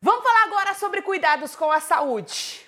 Vamos falar agora sobre cuidados com a saúde.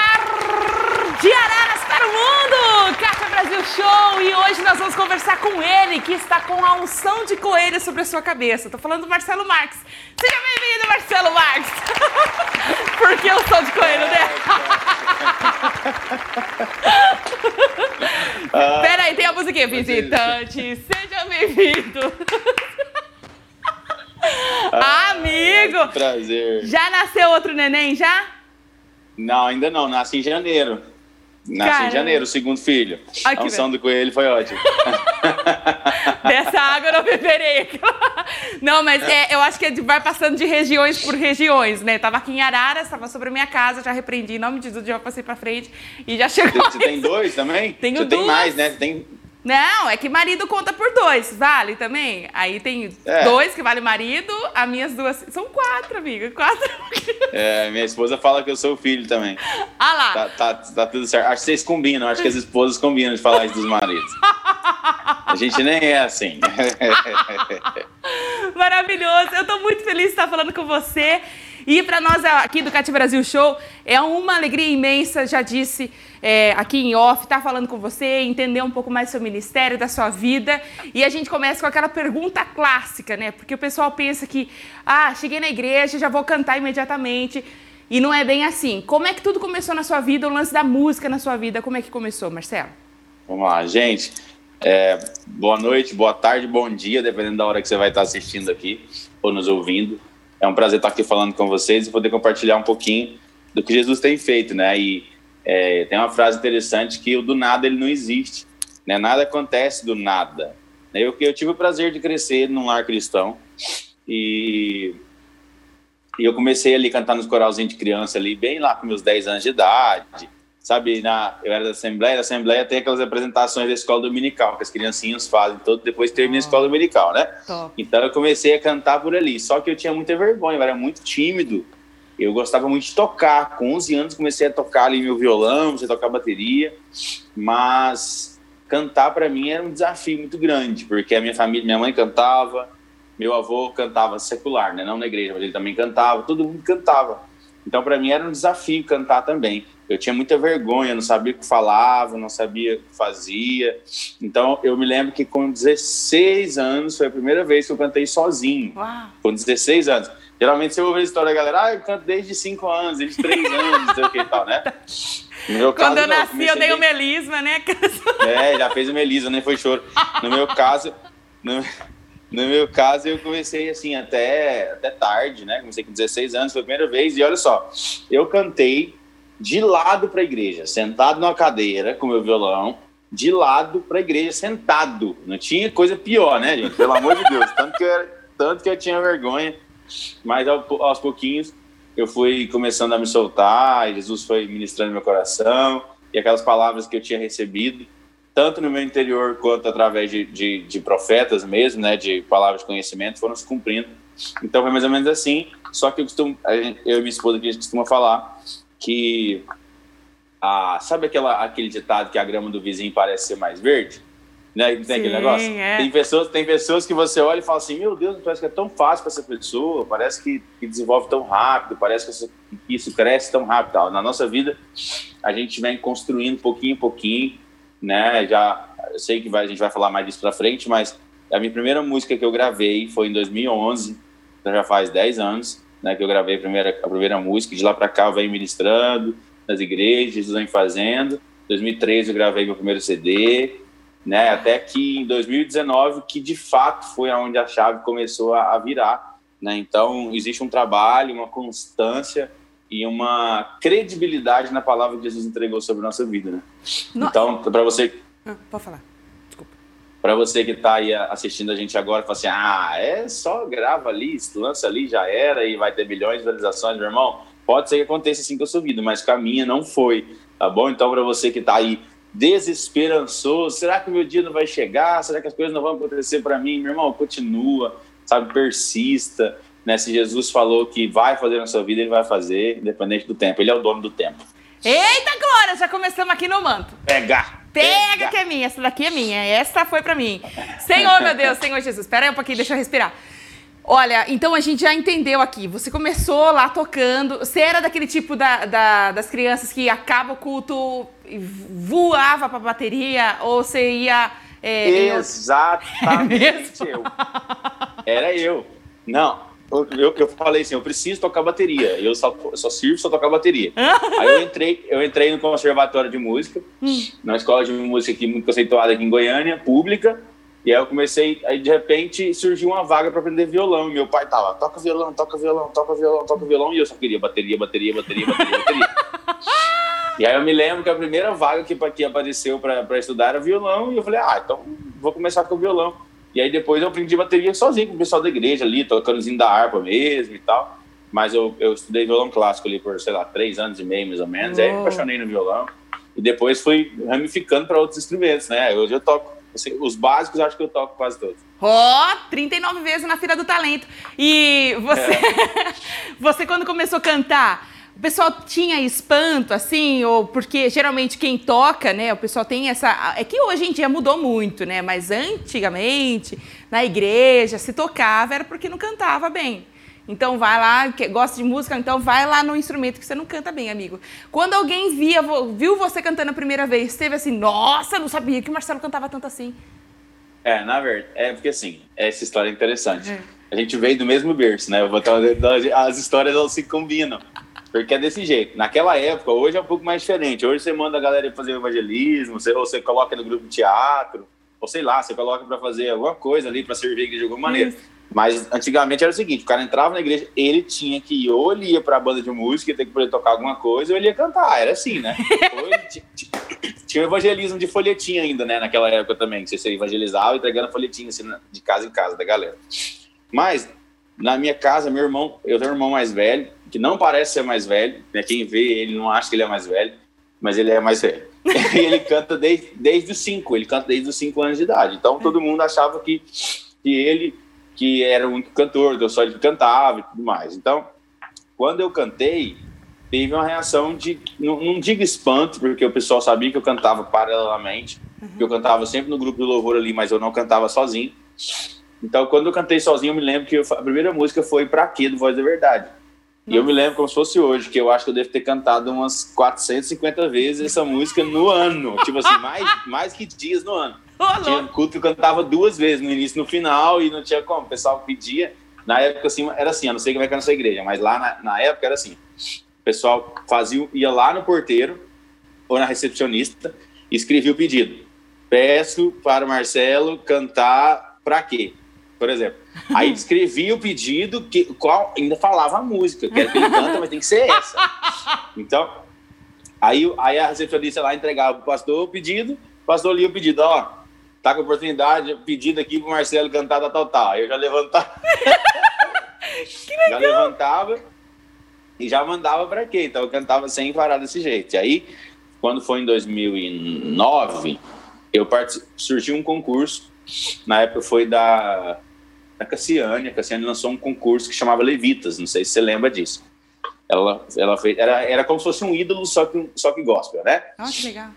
Brasil Show e hoje nós vamos conversar com ele que está com a unção de coelho sobre a sua cabeça. Estou falando do Marcelo Marques. Seja bem-vindo, Marcelo Marques. Porque eu sou de coelho, né? Ah, Pera aí, tem a musiquinha. Visitante, seja bem-vindo. Ah, Amigo! Prazer. Já nasceu outro neném, já? Não, ainda não. Nasci em janeiro. Nasci Caramba. em janeiro, o segundo filho. A unção do coelho foi ótima. Dessa água eu não beberei. Não, mas é, eu acho que vai passando de regiões por regiões, né? Tava aqui em Araras, tava sobre a minha casa, já repreendi, em nome de Jesus, já passei pra frente e já chegou. Você tem dois também? Tenho Você tem duas. mais, né? Você tem... Não, é que marido conta por dois, vale também? Aí tem É. dois que vale marido, as minhas duas. São quatro, amiga. Quatro. É, minha esposa fala que eu sou o filho também. Ah lá. Tá, tá, tá tudo certo. Acho que vocês combinam. Acho que as esposas combinam de falar isso dos maridos. A gente nem é assim. Maravilhoso. Eu tô muito feliz de estar falando com você. E para nós aqui do Cate Brasil Show, é uma alegria imensa, já disse é, aqui em off, estar falando com você, entender um pouco mais do seu ministério, da sua vida. E a gente começa com aquela pergunta clássica, né? Porque o pessoal pensa que, ah, cheguei na igreja, já vou cantar imediatamente. E não é bem assim. Como é que tudo começou na sua vida, o lance da música na sua vida? Como é que começou, Marcelo? Vamos lá, gente. É, boa noite, boa tarde, bom dia, dependendo da hora que você vai estar assistindo aqui ou nos ouvindo. É um prazer estar aqui falando com vocês e poder compartilhar um pouquinho do que Jesus tem feito, né? E é, tem uma frase interessante que o do nada ele não existe, né? Nada acontece do nada. Eu, eu tive o prazer de crescer num lar cristão e, e eu comecei ali a cantar nos coralzinhos de criança ali, bem lá com meus 10 anos de idade sabe, na, eu era da Assembleia, da Assembleia tem aquelas apresentações da escola dominical, que as criancinhas fazem todo, depois termina a escola dominical, né? Top. Então eu comecei a cantar por ali, só que eu tinha muita vergonha, eu era muito tímido, eu gostava muito de tocar, com 11 anos comecei a tocar ali meu violão, comecei a tocar bateria, mas cantar para mim era um desafio muito grande, porque a minha família, minha mãe cantava, meu avô cantava secular, né? não na igreja, mas ele também cantava, todo mundo cantava. Então, para mim, era um desafio cantar também. Eu tinha muita vergonha, não sabia o que falava, não sabia o que fazia. Então, eu me lembro que com 16 anos foi a primeira vez que eu cantei sozinho. Uau. Com 16 anos. Geralmente você ouve a história da galera, ah, eu canto desde 5 anos, desde 3 anos, não sei o que e tal, né? No meu Quando caso, eu não, nasci, eu comecei dei o melisma, né? é, já fez o Melisa, nem foi choro. No meu caso, no, no meu caso, eu comecei assim até, até tarde, né? Comecei com 16 anos, foi a primeira vez, e olha só, eu cantei de lado para a igreja, sentado numa cadeira com meu violão, de lado para a igreja, sentado. Não tinha coisa pior, né, gente? Pelo amor de Deus. Tanto que eu, era- tanto que eu tinha vergonha, mas ao- aos pouquinhos eu fui começando a me soltar, Jesus foi ministrando meu coração, e aquelas palavras que eu tinha recebido, tanto no meu interior quanto através de, de, de profetas mesmo, né, de palavras de conhecimento, foram se cumprindo. Então foi mais ou menos assim, só que eu costumo, eu e minha esposa aqui, a gente costuma falar que, a, sabe aquela, aquele ditado que a grama do vizinho parece ser mais verde? Né? Não tem aquele Sim, negócio? é. Tem, pessoas, tem pessoas que você olha e fala assim, meu Deus, parece que é tão fácil para essa pessoa, parece que, que desenvolve tão rápido, parece que isso, que isso cresce tão rápido. tal. Na nossa vida, a gente vem construindo pouquinho em pouquinho, né? Já eu sei que vai, a gente vai falar mais disso para frente, mas a minha primeira música que eu gravei foi em 2011, então já faz 10 anos, né, que eu gravei a primeira, a primeira música. De lá para cá eu venho ministrando nas igrejas, Jesus vem fazendo. Em 2013 eu gravei meu primeiro CD, né? Até que em 2019 que de fato foi aonde a chave começou a, a virar Né? Então, existe um trabalho, uma constância e uma credibilidade na palavra que Jesus entregou sobre a nossa vida. Né? Então, para você. Ah, pode falar. Para você que está aí assistindo a gente agora, fala assim: ah, é só grava ali, lança ali, já era e vai ter milhões de visualizações, meu irmão. Pode ser que aconteça assim com a sua vida, mas com a minha não foi, tá bom? Então, para você que está aí desesperançoso, será que o meu dia não vai chegar? Será que as coisas não vão acontecer para mim? Meu irmão, continua, sabe, persista. Né? Se Jesus falou que vai fazer na sua vida, ele vai fazer, independente do tempo. Ele é o dono do tempo. Eita, Glória, já começamos aqui no manto. Pega! Pega, que é minha, essa daqui é minha, essa foi para mim. Senhor, meu Deus, Senhor Jesus, espera aí um pouquinho, deixa eu respirar. Olha, então a gente já entendeu aqui. Você começou lá tocando. Você era daquele tipo da, da, das crianças que acaba o culto e voava pra bateria? Ou você ia. É, Exatamente eu. Era eu. Não, eu, eu falei assim, eu preciso tocar bateria. Eu só, eu só sirvo só tocar bateria. Aí eu entrei, eu entrei no conservatório de música, hum. na escola de música aqui muito conceituada aqui em Goiânia, pública. E aí eu comecei, aí de repente surgiu uma vaga para aprender violão. E meu pai tava, toca violão, toca violão, toca violão, toca violão. E eu só queria bateria, bateria, bateria, bateria, bateria. e aí eu me lembro que a primeira vaga que, que apareceu para estudar era violão. E eu falei, ah, então vou começar com o violão. E aí depois eu aprendi bateria sozinho com o pessoal da igreja ali, tocando da harpa mesmo e tal. Mas eu, eu estudei violão clássico ali por, sei lá, três anos e meio, mais ou menos. Oh. Aí me apaixonei no violão. E depois fui ramificando para outros instrumentos, né? Hoje eu toco Assim, os básicos acho que eu toco quase todos. Ó, oh, 39 vezes na Feira do Talento. E você, é. você quando começou a cantar, o pessoal tinha espanto, assim, ou porque geralmente quem toca, né, o pessoal tem essa. É que hoje em dia mudou muito, né? Mas antigamente, na igreja, se tocava era porque não cantava bem. Então vai lá, que gosta de música, então vai lá no instrumento que você não canta bem, amigo. Quando alguém via, viu você cantando a primeira vez, teve assim, nossa, não sabia que o Marcelo cantava tanto assim. É, na verdade, é porque assim, essa história é interessante. É. A gente veio do mesmo berço, né? As histórias elas se combinam. Porque é desse jeito. Naquela época, hoje é um pouco mais diferente. Hoje você manda a galera fazer evangelismo, você, ou você coloca no grupo de teatro, ou sei lá, você coloca para fazer alguma coisa ali, para servir a igreja de alguma maneira. Isso. Mas antigamente era o seguinte: o cara entrava na igreja, ele tinha que ir, ou ele ia pra banda de música, ter que poder tocar alguma coisa, ou ele ia cantar. Era assim, né? tinha o evangelismo de folhetim ainda, né? Naquela época também, que você evangelizava entregando folhetim assim, de casa em casa da galera. Mas, na minha casa, meu irmão, eu tenho um irmão mais velho, que não parece ser mais velho, né? Quem vê ele não acha que ele é mais velho, mas ele é mais velho. e ele canta desde, desde os cinco, ele canta desde os cinco anos de idade. Então todo mundo achava que, que ele que era o único cantor, eu só ele cantava e tudo mais. Então, quando eu cantei, teve uma reação de, não, não digo espanto, porque o pessoal sabia que eu cantava paralelamente, uhum. que eu cantava sempre no grupo do louvor ali, mas eu não cantava sozinho. Então, quando eu cantei sozinho, eu me lembro que eu, a primeira música foi Pra Quê, do Voz da Verdade. E eu me lembro como se fosse hoje, que eu acho que eu devo ter cantado umas 450 vezes essa música no ano. tipo assim, mais, mais que dias no ano. Oh, tinha culto que eu cantava duas vezes, no início e no final, e não tinha como. O pessoal pedia. Na época, assim, era assim, eu não sei como é que é na sua igreja, mas lá na, na época era assim. O pessoal fazia, ia lá no porteiro ou na recepcionista e escrevia o pedido. Peço para o Marcelo cantar para quê? Por exemplo. Aí escrevia o pedido, que, qual ainda falava a música, que era que ele canta, mas tem que ser essa. Então, aí, aí a recepcionista lá entregava o pastor o pedido, o pastor lia o pedido, ó, tá com oportunidade, pedido aqui pro Marcelo cantar da tal, tal. Eu já levantava. já levantava e já mandava para quê? Então eu cantava sem parar desse jeito. E aí, quando foi em 2009, eu part... surgiu um concurso. Na época foi da, da Cassiane. A Cassiane lançou um concurso que chamava Levitas. Não sei se você lembra disso. Ela, ela fez, era, era como se fosse um ídolo, só que, só que gospel, né? Nossa, que legal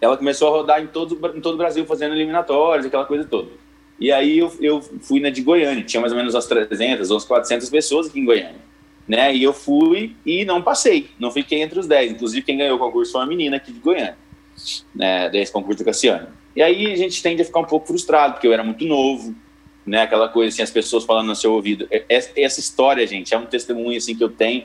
ela começou a rodar em todo, em todo o Brasil fazendo eliminatórias, aquela coisa toda. E aí eu, eu fui na de Goiânia, tinha mais ou menos umas 300, umas 400 pessoas aqui em Goiânia. Né? E eu fui e não passei, não fiquei entre os 10. Inclusive, quem ganhou o concurso foi uma menina aqui de Goiânia, né? desse concurso do Cassiano. E aí a gente tende a ficar um pouco frustrado, porque eu era muito novo, né? Aquela coisa assim, as pessoas falando no seu ouvido. Essa história, gente, é um testemunho assim que eu tenho,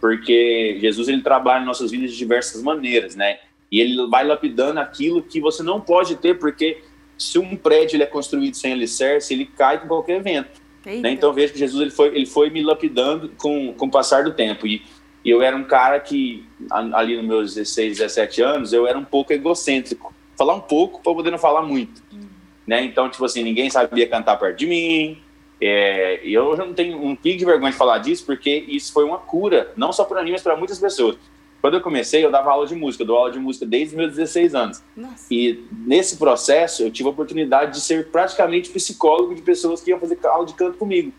porque Jesus ele trabalha em nossas vidas de diversas maneiras, né? E ele vai lapidando aquilo que você não pode ter, porque se um prédio ele é construído sem alicerce, ele cai com qualquer vento. Né? Então vejo que Jesus ele foi, ele foi me lapidando com, com o passar do tempo. E, e eu era um cara que, ali nos meus 16, 17 anos, eu era um pouco egocêntrico. Falar um pouco para poder não falar muito. Uhum. Né? Então, tipo assim, ninguém sabia cantar perto de mim. É, e eu já não tenho um pico de vergonha de falar disso, porque isso foi uma cura, não só para mim, mas para muitas pessoas. Quando eu comecei, eu dava aula de música, eu dou aula de música desde os meus 16 anos. Nossa. E nesse processo, eu tive a oportunidade de ser praticamente psicólogo de pessoas que iam fazer aula de canto comigo.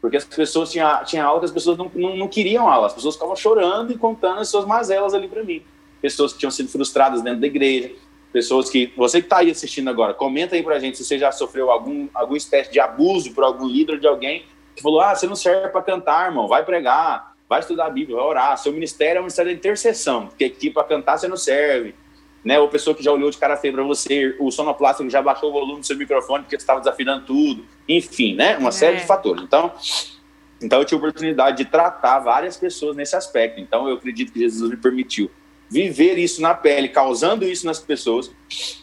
Porque as pessoas tinham, tinham aula que as pessoas não, não, não queriam aula, as pessoas ficavam chorando e contando as suas mazelas ali para mim. Pessoas que tinham sido frustradas dentro da igreja, pessoas que. Você que está aí assistindo agora, comenta aí pra gente se você já sofreu algum, alguma espécie de abuso por algum líder de alguém que falou: ah, você não serve para cantar, irmão, vai pregar, vai estudar a Bíblia, vai orar. Seu ministério é um ministério de intercessão, porque aqui para cantar você não serve. Né, ou pessoa que já olhou de cara feia para você, o sonoplástico já baixou o volume do seu microfone porque você estava desafinando tudo, enfim, né, uma é. série de fatores. Então, então eu tive a oportunidade de tratar várias pessoas nesse aspecto. Então eu acredito que Jesus me permitiu viver isso na pele, causando isso nas pessoas,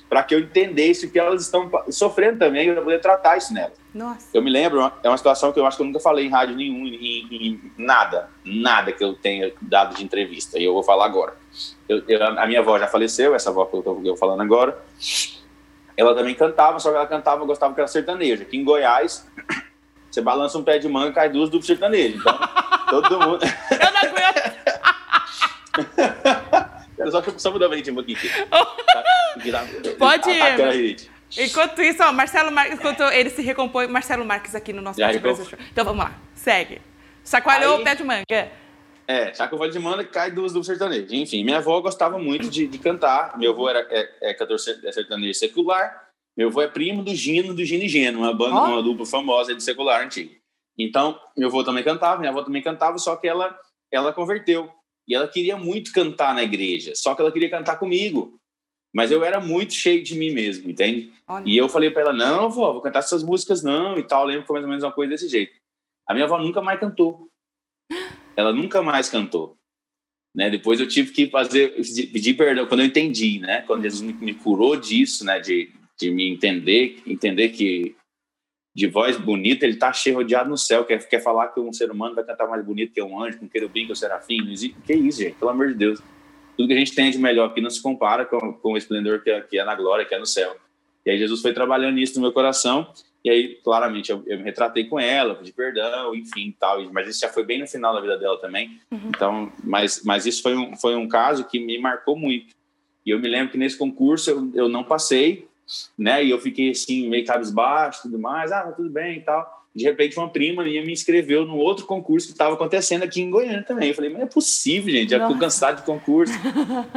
para que eu entendesse que elas estão sofrendo também e eu poder tratar isso nelas. Nossa. Eu me lembro, é uma situação que eu acho que eu nunca falei em rádio nenhum, em, em nada, nada que eu tenha dado de entrevista, e eu vou falar agora. Eu, eu, a minha avó já faleceu, essa avó que eu estou falando agora, ela também cantava, só que ela cantava, gostava que era sertaneja. Aqui em Goiás, você balança um pé de manga, cai duas do sertanejo. Então, todo mundo... eu não aguento! Era só, só mudar o ritmo aqui. Pode ir. Enquanto isso, ó, Marcelo Marques, enquanto ele se recompõe, Marcelo Marques aqui no nosso podcast. Então vamos lá, segue. Chacoalhou Aí, o pé de manga. É, chacoalhou de manga cai duas do sertanejo. Enfim, minha avó gostava muito de, de cantar. Meu avô era é, é cantor é sertanejo secular. Meu avô é primo do Gino, do Gino e Geno, uma banda, oh. uma dupla famosa de secular antigo. Então, meu avô também cantava, minha avó também cantava, só que ela, ela converteu. E ela queria muito cantar na igreja, só que ela queria cantar comigo. Mas eu era muito cheio de mim mesmo, entende? Olha. E eu falei para ela: não, vó, vou cantar essas músicas não e tal. Eu lembro que foi mais ou menos uma coisa desse jeito. A minha avó nunca mais cantou. Ela nunca mais cantou. Né? Depois eu tive que fazer, pedir perdão quando eu entendi, né? Quando Jesus me curou disso, né? De, de me entender, entender que de voz bonita, ele está cheio rodeado no céu. Quer, quer falar que um ser humano vai cantar mais bonito que um anjo, com um querubim, que um serafim? Não existe. Que isso, gente? Pelo amor de Deus. Tudo que a gente tem de melhor aqui não se compara com, com o esplendor que é, que é na glória, que é no céu. E aí Jesus foi trabalhando isso no meu coração. E aí, claramente, eu, eu me retratei com ela, pedi perdão, enfim, tal. Mas isso já foi bem no final da vida dela também. Uhum. Então, mas, mas isso foi um, foi um caso que me marcou muito. E eu me lembro que nesse concurso eu, eu não passei, né? E eu fiquei assim, meio cabisbaixo tudo mais, ah, tudo bem e tal. De repente, uma prima minha me inscreveu no outro concurso que estava acontecendo aqui em Goiânia também. Eu falei, mas é possível, gente, já estou cansado de concurso.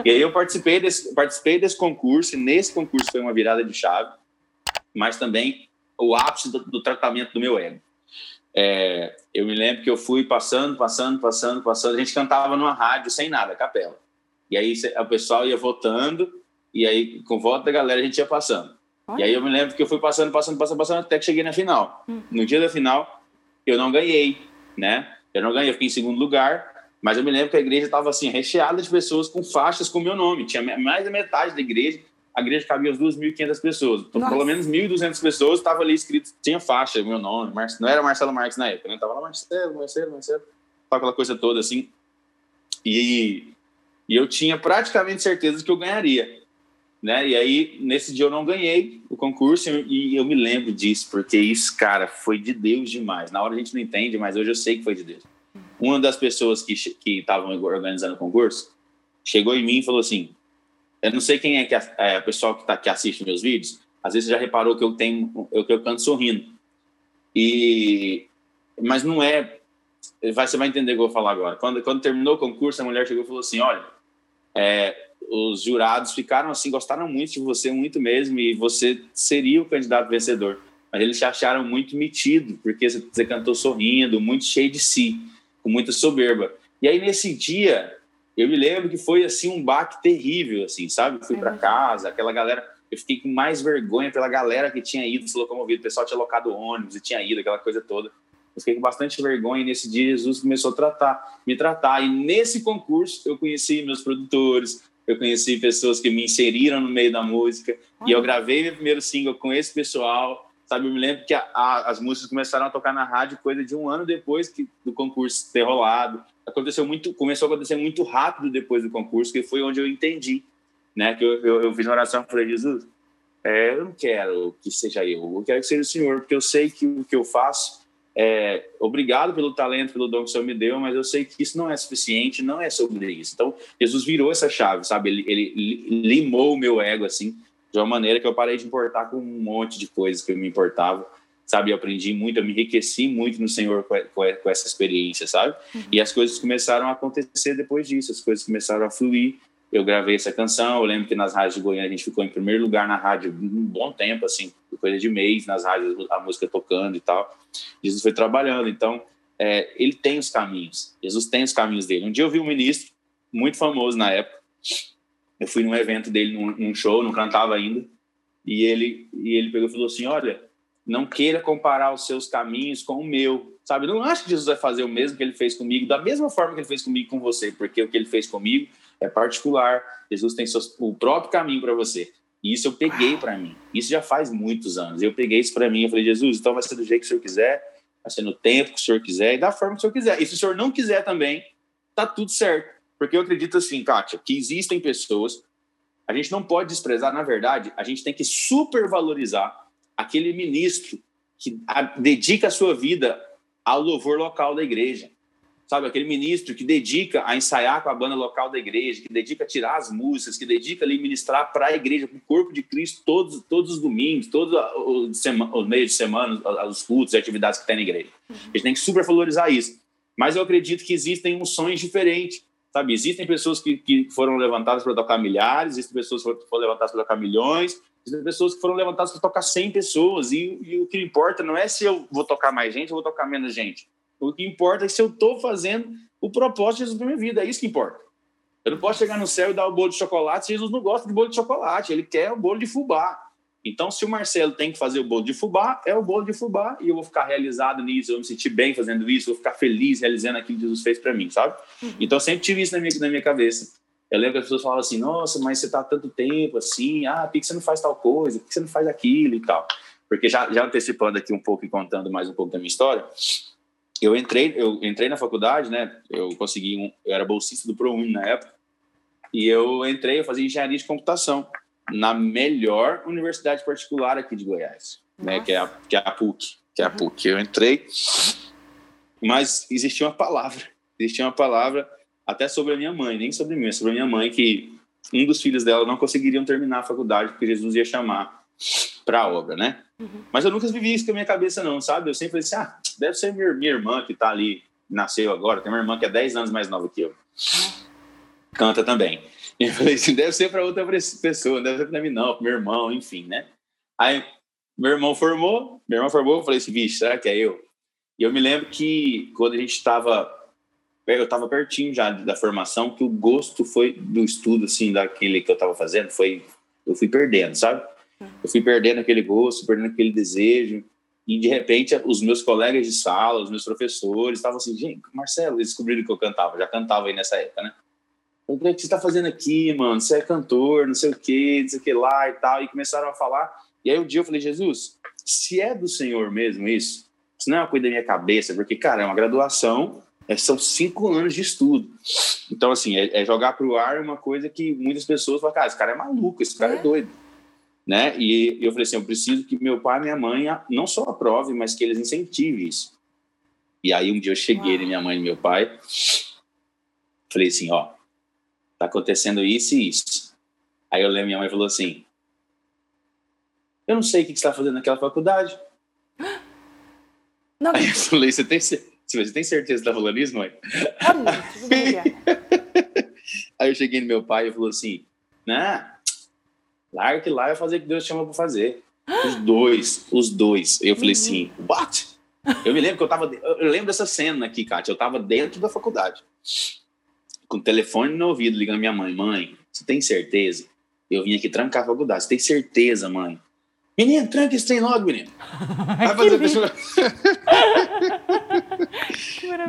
e aí eu participei desse, participei desse concurso, e nesse concurso foi uma virada de chave, mas também o ápice do, do tratamento do meu ego. É, eu me lembro que eu fui passando, passando, passando, passando. A gente cantava numa rádio sem nada, capela. E aí o pessoal ia votando e aí, com voto da galera, a gente ia passando. Olha. E aí eu me lembro que eu fui passando, passando, passando, passando, até que cheguei na final. Hum. No dia da final, eu não ganhei, né? Eu não ganhei, eu fiquei em segundo lugar. Mas eu me lembro que a igreja estava assim, recheada de pessoas com faixas com meu nome. Tinha mais da metade da igreja. A igreja cabia as 2.500 pessoas. Então, pelo menos 1.200 pessoas estavam ali escrito, tinha faixa, meu nome. Não era Marcelo Marques na época, né? Tava lá Marcelo, Marcelo, Marcelo. Aquela coisa toda assim. E, e eu tinha praticamente certeza que eu ganharia né? E aí, nesse dia eu não ganhei o concurso e eu me lembro disso, porque isso, cara, foi de Deus demais. Na hora a gente não entende, mas hoje eu sei que foi de Deus. Uma das pessoas que estavam organizando o concurso chegou em mim e falou assim: Eu não sei quem é que é, é o pessoal que, tá, que assiste meus vídeos, às vezes já reparou que eu tenho, eu, que eu canto sorrindo. E, mas não é. Vai, você vai entender o que eu vou falar agora. Quando, quando terminou o concurso, a mulher chegou e falou assim: Olha, é, os jurados ficaram assim, gostaram muito de você, muito mesmo, e você seria o candidato vencedor. Mas eles te acharam muito metido, porque você cantou sorrindo, muito cheio de si, com muita soberba. E aí, nesse dia, eu me lembro que foi assim um baque terrível, assim, sabe? Fui para casa, aquela galera. Eu fiquei com mais vergonha pela galera que tinha ido se locomovido. O pessoal tinha locado ônibus e tinha ido, aquela coisa toda. Eu fiquei com bastante vergonha e nesse dia Jesus começou a tratar, me tratar. E nesse concurso eu conheci meus produtores, eu conheci pessoas que me inseriram no meio da música e eu gravei meu primeiro single com esse pessoal, Sabe, eu me lembro que a, a, as músicas começaram a tocar na rádio coisa de um ano depois que, do concurso ter rolado. Aconteceu muito, começou a acontecer muito rápido depois do concurso, que foi onde eu entendi, né? Que eu, eu, eu fiz uma oração falei, Jesus, é, eu não quero que seja eu, eu quero que seja o Senhor, porque eu sei que o que eu faço é, obrigado pelo talento, pelo dom que o Senhor me deu, mas eu sei que isso não é suficiente, não é sobre isso. Então, Jesus virou essa chave, sabe? Ele, ele limou o meu ego, assim, de uma maneira que eu parei de importar com um monte de coisas que eu me importava, sabe? Eu aprendi muito, eu me enriqueci muito no Senhor com, com, essa experiência, sabe? Uhum. E as coisas começaram a acontecer depois disso, as coisas começaram a fluir. Eu gravei essa canção, eu lembro que nas rádios de Goiânia a gente ficou em primeiro lugar na rádio um bom tempo, assim, coisa de mês, nas rádios, a música tocando e tal. Jesus foi trabalhando, então é, ele tem os caminhos, Jesus tem os caminhos dele. Um dia eu vi um ministro muito famoso na época, eu fui num evento dele, num, num show, não cantava ainda, e ele, e ele pegou e falou assim: Olha, não queira comparar os seus caminhos com o meu, sabe? Não acho que Jesus vai fazer o mesmo que ele fez comigo, da mesma forma que ele fez comigo com você, porque o que ele fez comigo é particular. Jesus tem seus, o próprio caminho para você. E isso eu peguei para mim. Isso já faz muitos anos. Eu peguei isso para mim. Eu falei, Jesus, então vai ser do jeito que o senhor quiser, vai ser no tempo que o senhor quiser e da forma que o senhor quiser. E se o senhor não quiser também, tá tudo certo. Porque eu acredito assim, Kátia, que existem pessoas, a gente não pode desprezar, na verdade, a gente tem que supervalorizar aquele ministro que dedica a sua vida ao louvor local da igreja. Sabe, aquele ministro que dedica a ensaiar com a banda local da igreja, que dedica a tirar as músicas, que dedica ali ministrar para a igreja, para o corpo de Cristo, todos, todos os domingos, todos os, os meios de semana, os cultos e atividades que tem na igreja. A gente tem que supervalorizar isso. Mas eu acredito que existem unções diferentes sabe? Existem pessoas que, que foram levantadas para tocar milhares, existem pessoas que foram levantadas para tocar milhões, existem pessoas que foram levantadas para tocar 100 pessoas, e, e, o que importa não é se eu vou tocar mais gente ou vou tocar menos gente. O que importa é se eu estou fazendo o propósito de Jesus na minha vida, é isso que importa. Eu não posso chegar no céu e dar o bolo de chocolate se Jesus não gosta de bolo de chocolate, ele quer o bolo de fubá. Então, se o Marcelo tem que fazer o bolo de fubá, é o bolo de fubá e eu vou ficar realizado nisso, eu vou me sentir bem fazendo isso, vou ficar feliz realizando aquilo que Jesus fez para mim, sabe? Uhum. Então, sempre tive isso na minha, na minha cabeça. Eu lembro que as pessoas falavam assim: nossa, mas você tá tanto tempo assim, ah, por que você não faz tal coisa, por que você não faz aquilo e tal. Porque já, já antecipando aqui um pouco e contando mais um pouco da minha história, eu entrei, eu entrei na faculdade, né? Eu consegui um, eu era bolsista do ProUni na época, e eu entrei, eu fazia engenharia de computação na melhor universidade particular aqui de Goiás, né, que é, a, que é a PUC, que é a. PUC. Eu entrei, mas existia uma palavra, existia uma palavra até sobre a minha mãe, nem sobre mim, sobre a minha mãe, que um dos filhos dela não conseguiriam terminar a faculdade porque Jesus ia chamar para a obra, né? Uhum. Mas eu nunca vivi isso com a minha cabeça, não, sabe? Eu sempre falei assim, ah, deve ser minha, minha irmã que está ali, nasceu agora, tem uma irmã que é 10 anos mais nova que eu. Canta também. E eu falei assim, deve ser para outra pessoa, deve ser para mim não, para meu irmão, enfim, né? Aí meu irmão formou, meu irmão formou, eu falei assim, vixe, será que é eu? E eu me lembro que quando a gente estava, eu estava pertinho já da formação, que o gosto foi do estudo, assim, daquele que eu estava fazendo, foi, eu fui perdendo, sabe? Eu fui perdendo aquele gosto, perdendo aquele desejo, e de repente os meus colegas de sala, os meus professores estavam assim, gente, Marcelo, eles descobriram que eu cantava, já cantava aí nessa época, né? o que você está fazendo aqui, mano? Você é cantor, não sei o que, não sei o que lá e tal. E começaram a falar. E aí um dia eu falei, Jesus, se é do Senhor mesmo isso, isso não é uma coisa da minha cabeça, porque, cara, é uma graduação, é, são cinco anos de estudo. Então, assim, é, é jogar para o ar uma coisa que muitas pessoas falam, cara, esse cara é maluco, esse cara é, é doido. Né? E eu falei assim, eu preciso que meu pai e minha mãe não só aprovem, mas que eles incentivem isso. E aí um dia eu cheguei na minha mãe e meu pai, falei assim, ó, tá acontecendo isso e isso. Aí eu lembro, minha mãe falou assim, eu não sei o que, você está fazendo naquela faculdade. Não, Aí eu falei, você tem, você tem certeza que está falando isso, mãe? Aí eu cheguei no meu pai e falou assim, né, larga que lá vai fazer o que Deus chama para fazer. Os dois, os dois. Eu falei assim, what? Eu me lembro que eu tava, eu lembro dessa cena aqui, Kátia, eu tava dentro da faculdade com o telefone no ouvido, ligando minha mãe. Mãe, você tem certeza? Eu vim aqui trancar a faculdade. Você tem certeza, mãe? Menino, tranca esse trem logo, menino. Vai fazer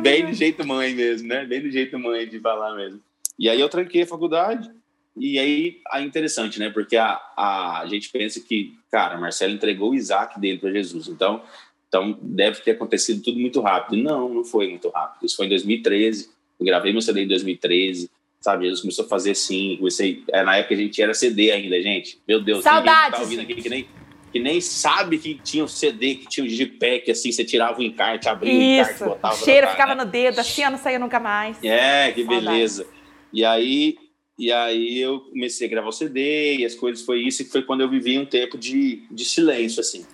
Bem do jeito mãe mesmo, né? Bem do jeito mãe de falar mesmo. E aí eu tranquei a faculdade, e aí é interessante, né? Porque a, a, a gente pensa que, cara, Marcelo entregou o Isaac dele para Jesus, então, então deve ter acontecido tudo muito rápido. Não, não foi muito rápido. Isso foi em 2013. Eu gravei meu CD em 2013 sabe? Jesus começou a fazer assim, comecei, é, na época a gente era CD ainda, gente. Meu Deus, Saudades. tá ouvindo aqui que nem, que nem sabe que tinha um CD, que tinha um digipack, assim, você tirava o encarte, abria Isso. o encarte, botava... O cheiro ficava no dedo, assim, não saía nunca mais. É, que Saudades. beleza. E aí, e aí eu comecei a gravar o CD, e as coisas foi isso, e foi quando eu vivi um tempo de, de silêncio, assim.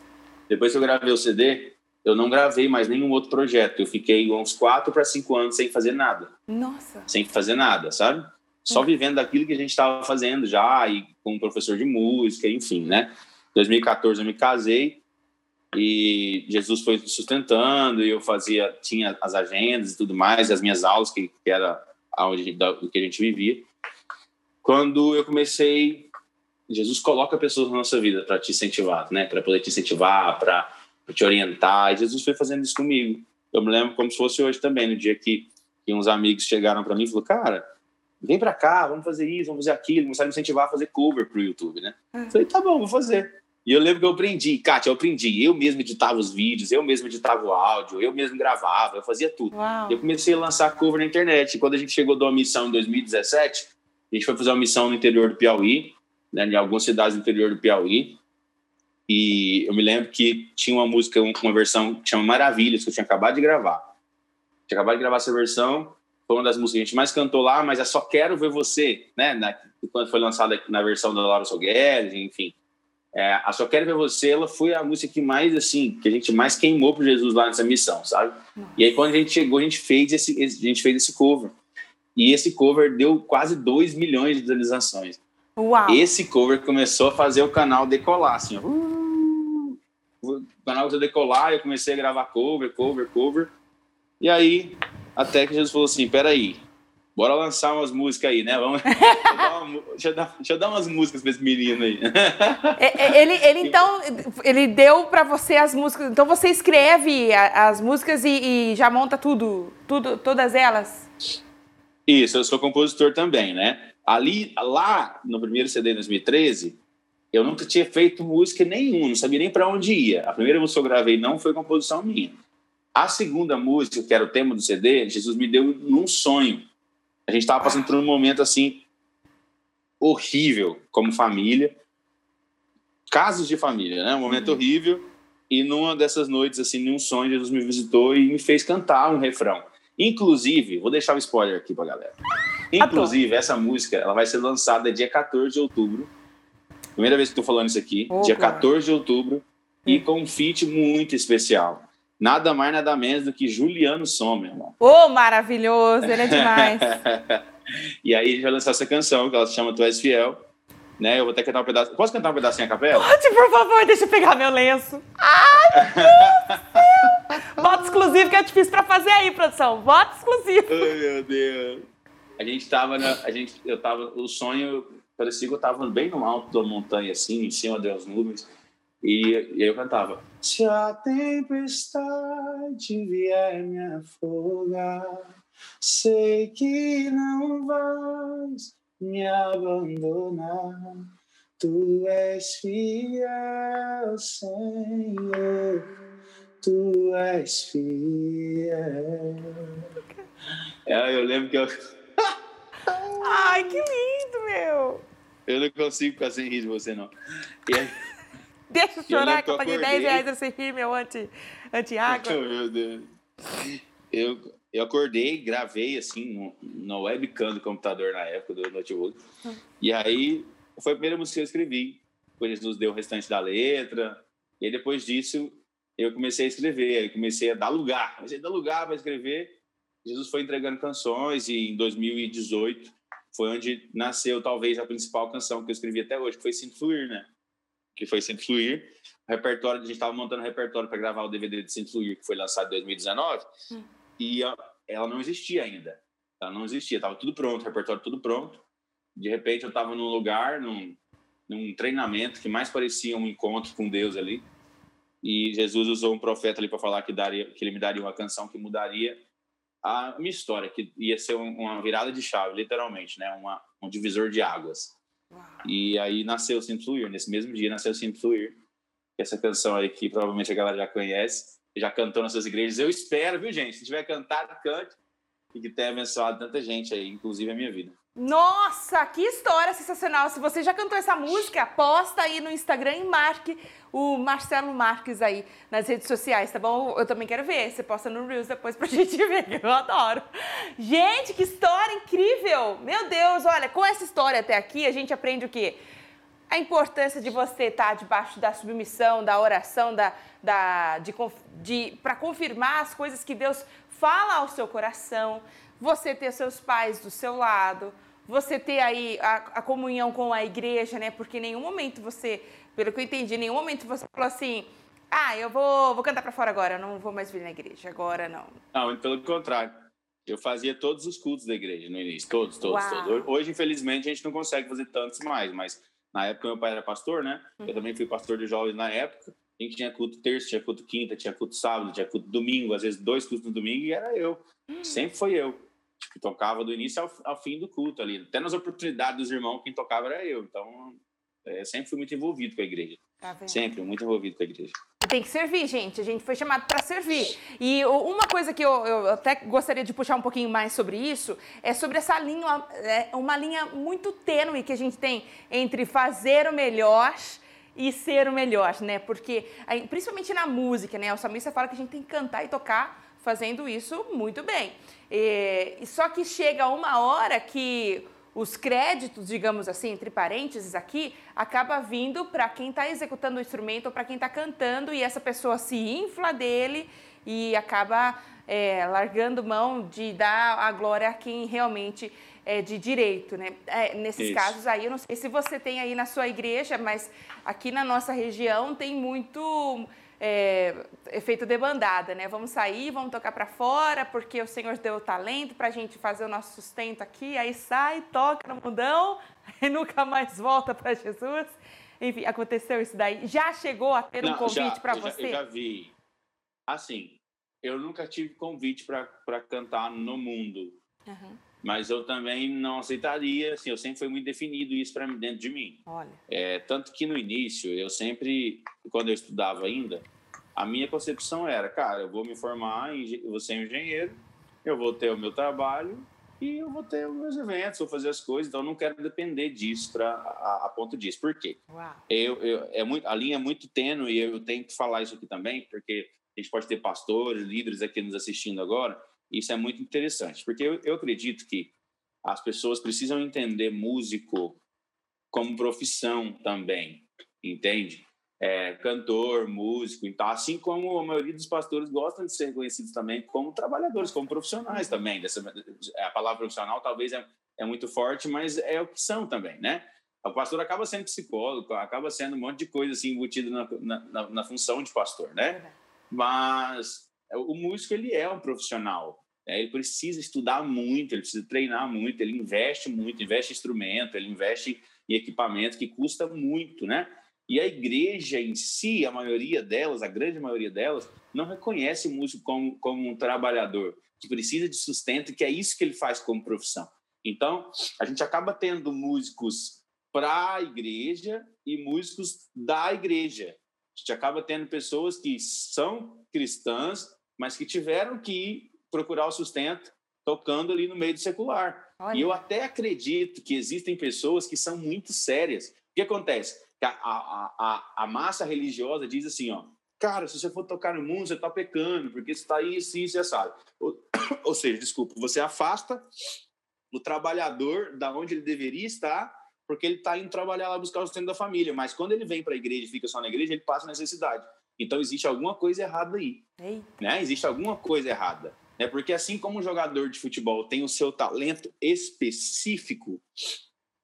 Depois que eu gravei o CD, eu não gravei mais nenhum outro projeto. Eu fiquei uns quatro para cinco anos sem fazer nada. Nossa. Sem fazer nada, sabe? Só vivendo daquilo que a gente estava fazendo já, e com um professor de música, enfim, né? 2014 eu me casei e Jesus foi sustentando e eu fazia, tinha as agendas e tudo mais, as minhas aulas, que, que era onde, do que a gente vivia. Quando eu comecei, Jesus coloca pessoas na nossa vida para te incentivar, né? Para poder te incentivar, para te orientar. E Jesus foi fazendo isso comigo. Eu me lembro como se fosse hoje também, no dia que, que uns amigos chegaram para mim e falaram, cara, vem para cá, vamos fazer isso, vamos fazer aquilo. Começaram a me incentivar a fazer cover pro YouTube, né? Uhum. Falei, tá bom, vou fazer. E eu lembro que eu aprendi, Kátia, eu aprendi. Eu mesmo editava os vídeos, eu mesmo editava o áudio, eu mesmo gravava, eu fazia tudo. Uau. Eu comecei a lançar cover na internet. E quando a gente chegou uma missão em 2017, a gente foi fazer uma missão no interior do Piauí, né, em algumas cidades do interior do Piauí. E eu me lembro que tinha uma música, uma versão que chama Maravilhas, que eu tinha acabado de gravar. Tinha acabado de gravar essa versão, foi uma das músicas que a gente mais cantou lá, mas é Só Quero Ver Você, né? Na, quando foi lançada na versão da Laura Sogueres, enfim. É, a Só Quero Ver Você, ela foi a música que mais, assim, que a gente mais queimou pro Jesus lá nessa missão, sabe? E aí, quando a gente chegou, a gente fez esse- a gente fez esse cover. E esse cover deu quase 2 milhões de visualizações. Uau. Esse cover começou a fazer o canal decolar, assim, ó. Uh, o canal começou a decolar, eu comecei a gravar cover, cover, cover. E aí, até que Jesus falou assim, peraí, bora lançar umas músicas aí, né? Vamos, deixa, eu dar uma deixa eu dar, deixa eu dar umas músicas pra esse menino aí. É, é, Ele, ele então, ele deu pra você as músicas. Então você escreve as músicas e, e já monta tudo, tudo, todas elas. Isso, eu sou compositor também, né? Ali, lá no primeiro CD de 2013, eu nunca tinha feito música nenhuma, não sabia nem para onde ia. A primeira música que eu gravei não foi composição minha. A segunda música, que era o tema do CD, Jesus me deu num sonho. A gente estava passando por um momento assim horrível como família, casos de família, né? Um momento horrível. E numa dessas noites, assim, num sonho, Jesus me visitou e me fez cantar um refrão. Inclusive, vou deixar o spoiler aqui pra galera. Inclusive, essa música ela vai ser lançada dia 14 de outubro. Primeira vez que estou falando isso aqui. Opa. Dia 14 de outubro. E com um feat muito especial. Nada mais, nada menos do que Juliano Som, meu irmão. Ô, maravilhoso, ele é demais. e aí a gente vai lançar essa canção, que ela se chama Tu És Fiel. Né? Eu vou até cantar um pedaço. Posso cantar um pedacinho a capela? Pode, por favor, deixa eu pegar meu lenço. Ai, meu Deus! Voto exclusivo que te fiz pra fazer aí, produção. Voto exclusivo. Ai, meu Deus. A gente tava na, a gente, eu tava, o sonho parecia que eu tava bem no alto da montanha, assim, em cima das nuvens, e, e aí eu cantava. Se a tempestade vier me afogar, sei que não vais me abandonar. Tu és fiel, Senhor, tu és fiel. É, eu lembro que eu, Ai, que lindo, meu. eu não consigo ficar sem rir de você, não. Aí, Deixa eu Eu chorar lembro que eu eu paguei acordei. 10 reais nesse rir, meu, anti- anti-água. Meu Deus. Eu, eu acordei, gravei assim no, no webcam do computador na época do notebook. E aí foi a primeira música que eu escrevi. Depois Jesus deu o restante da letra. E aí, depois disso eu comecei a escrever. Aí comecei a dar lugar. Comecei a dar lugar para escrever. Jesus foi entregando canções e em 2018 foi onde nasceu talvez a principal canção que eu escrevi até hoje, que foi Sinto Fluir, né? Que foi Sinto Fluir. O repertório, a gente estava montando um repertório para gravar o DVD de Sinto Fluir, que foi lançado em 2019. Hum. E ela não existia ainda. Ela não existia, estava tudo pronto, o repertório tudo pronto. De repente eu estava num lugar, num, num treinamento que mais parecia um encontro com Deus ali. E Jesus usou um profeta ali para falar que, daria, que ele me daria uma canção que mudaria a minha história, que ia ser uma virada de chave, literalmente, né? Uma, um divisor de águas. Uau. E aí nasceu Fluir, nesse mesmo dia nasceu que é essa canção aí que provavelmente a galera já conhece, já cantou nas suas igrejas. Eu espero, viu, gente? Se tiver cantado, cante e que tenha abençoado tanta gente aí, inclusive a minha vida. Nossa, que história sensacional! Se você já cantou essa música, posta aí no Instagram e marque o Marcelo Marques aí nas redes sociais, tá bom? Eu também quero ver. Você posta no Reels depois pra gente ver, que eu adoro. Gente, que história incrível! Meu Deus, olha, com essa história até aqui, a gente aprende o quê? A importância de você estar debaixo da submissão, da oração, da, da, de, de, para confirmar as coisas que Deus fala ao seu coração você ter seus pais do seu lado, você ter aí a, a, comunhão com a igreja, né? Porque em nenhum momento você, pelo que eu entendi, em nenhum momento você falou assim, ah, eu vou, vou cantar para fora agora, não vou mais vir na igreja, agora não. Não, pelo contrário. Eu fazia todos os cultos da igreja no início, todos, todos, Uau. todos. Hoje, infelizmente, a gente não consegue fazer tantos mais, mas na época meu pai era pastor, né? Uhum. Eu também fui pastor de jovens na época. A gente tinha culto terça, tinha culto quinta, tinha culto sábado, tinha culto domingo, às vezes dois cultos no domingo e era eu. Uhum. Sempre foi eu que tocava do início ao, ao, fim do culto ali. Até nas oportunidades dos irmãos, quem tocava era eu. Então, é, sempre fui muito envolvido com a igreja. Tá sempre, muito envolvido com a igreja. Tem que servir, gente. A gente foi chamado para servir. E uma coisa que eu, eu, até gostaria de puxar um pouquinho mais sobre isso é sobre essa linha, é uma linha muito tênue que a gente tem entre fazer o melhor e ser o melhor, né? Porque, principalmente na música, né? O salmista fala que a gente tem que cantar e tocar fazendo isso muito bem. E, só que chega uma hora que os créditos, digamos assim, entre parênteses aqui, acaba vindo para quem está executando o instrumento ou para quem está cantando e essa pessoa se infla dele e acaba é, largando mão de dar a glória a quem realmente é de direito, né? É, nesses Isso. casos aí, eu não sei se você tem aí na sua igreja, mas aqui na nossa região tem muito é, efeito debandada, né? Vamos sair, vamos tocar para fora, porque o Senhor deu talento para a gente fazer o nosso sustento aqui. Aí sai, toca no mundão e nunca mais volta para Jesus. Enfim, aconteceu isso daí. Já chegou a ter Não, um convite para você? Já, eu já vi. Assim, eu nunca tive convite para cantar no mundo. Uhum. Mas eu também não aceitaria, assim, eu sempre fui muito definido isso para dentro de mim. Olha. É, tanto que no início, eu sempre, quando eu estudava ainda, a minha concepção era, cara, eu vou me formar, eu vou ser engenheiro, eu vou ter o meu trabalho e eu vou ter os meus eventos, vou fazer as coisas, então eu não quero depender disso pra, a, a ponto disso. Por quê? Eu, eu, é muito, a linha é muito tênue e eu tenho que falar isso aqui também, porque a gente pode ter pastores, líderes aqui nos assistindo agora, isso é muito interessante, porque eu, eu acredito que as pessoas precisam entender músico como profissão também, entende? É, cantor, músico, então, assim como a maioria dos pastores gostam de ser reconhecidos também como trabalhadores, como profissionais também. Dessa, a palavra profissional talvez é, é muito forte, mas é o que são também, né? O pastor acaba sendo psicólogo, acaba sendo um monte de coisa assim embutido na, na, na função de pastor, né? Mas o músico ele é um profissional. Né? Ele precisa estudar muito, ele precisa treinar muito, ele investe muito, investe em instrumento, ele investe em equipamento que custa muito, né? E a igreja em si, a maioria delas, a grande maioria delas, não reconhece o músico como, como um trabalhador que precisa de sustento, que é isso que ele faz como profissão. Então, a gente acaba tendo músicos para a igreja e músicos da igreja. A gente acaba tendo pessoas que são cristãs, mas que tiveram que procurar o sustento tocando ali no meio do secular. Olha. E eu até acredito que existem pessoas que são muito sérias. O que acontece? A, a, a, a massa religiosa diz assim, ó, cara, se você for tocar no mundo, você está pecando, porque você está isso, isso e assado. Ou, ou seja, desculpa, você afasta o trabalhador da onde ele deveria estar porque ele está indo trabalhar lá buscar o sustento da família. Mas quando ele vem para a igreja e fica só na igreja, ele passa necessidade. Então existe alguma coisa errada aí. Né? Existe alguma coisa errada. É Porque assim como um jogador de futebol tem o seu talento específico,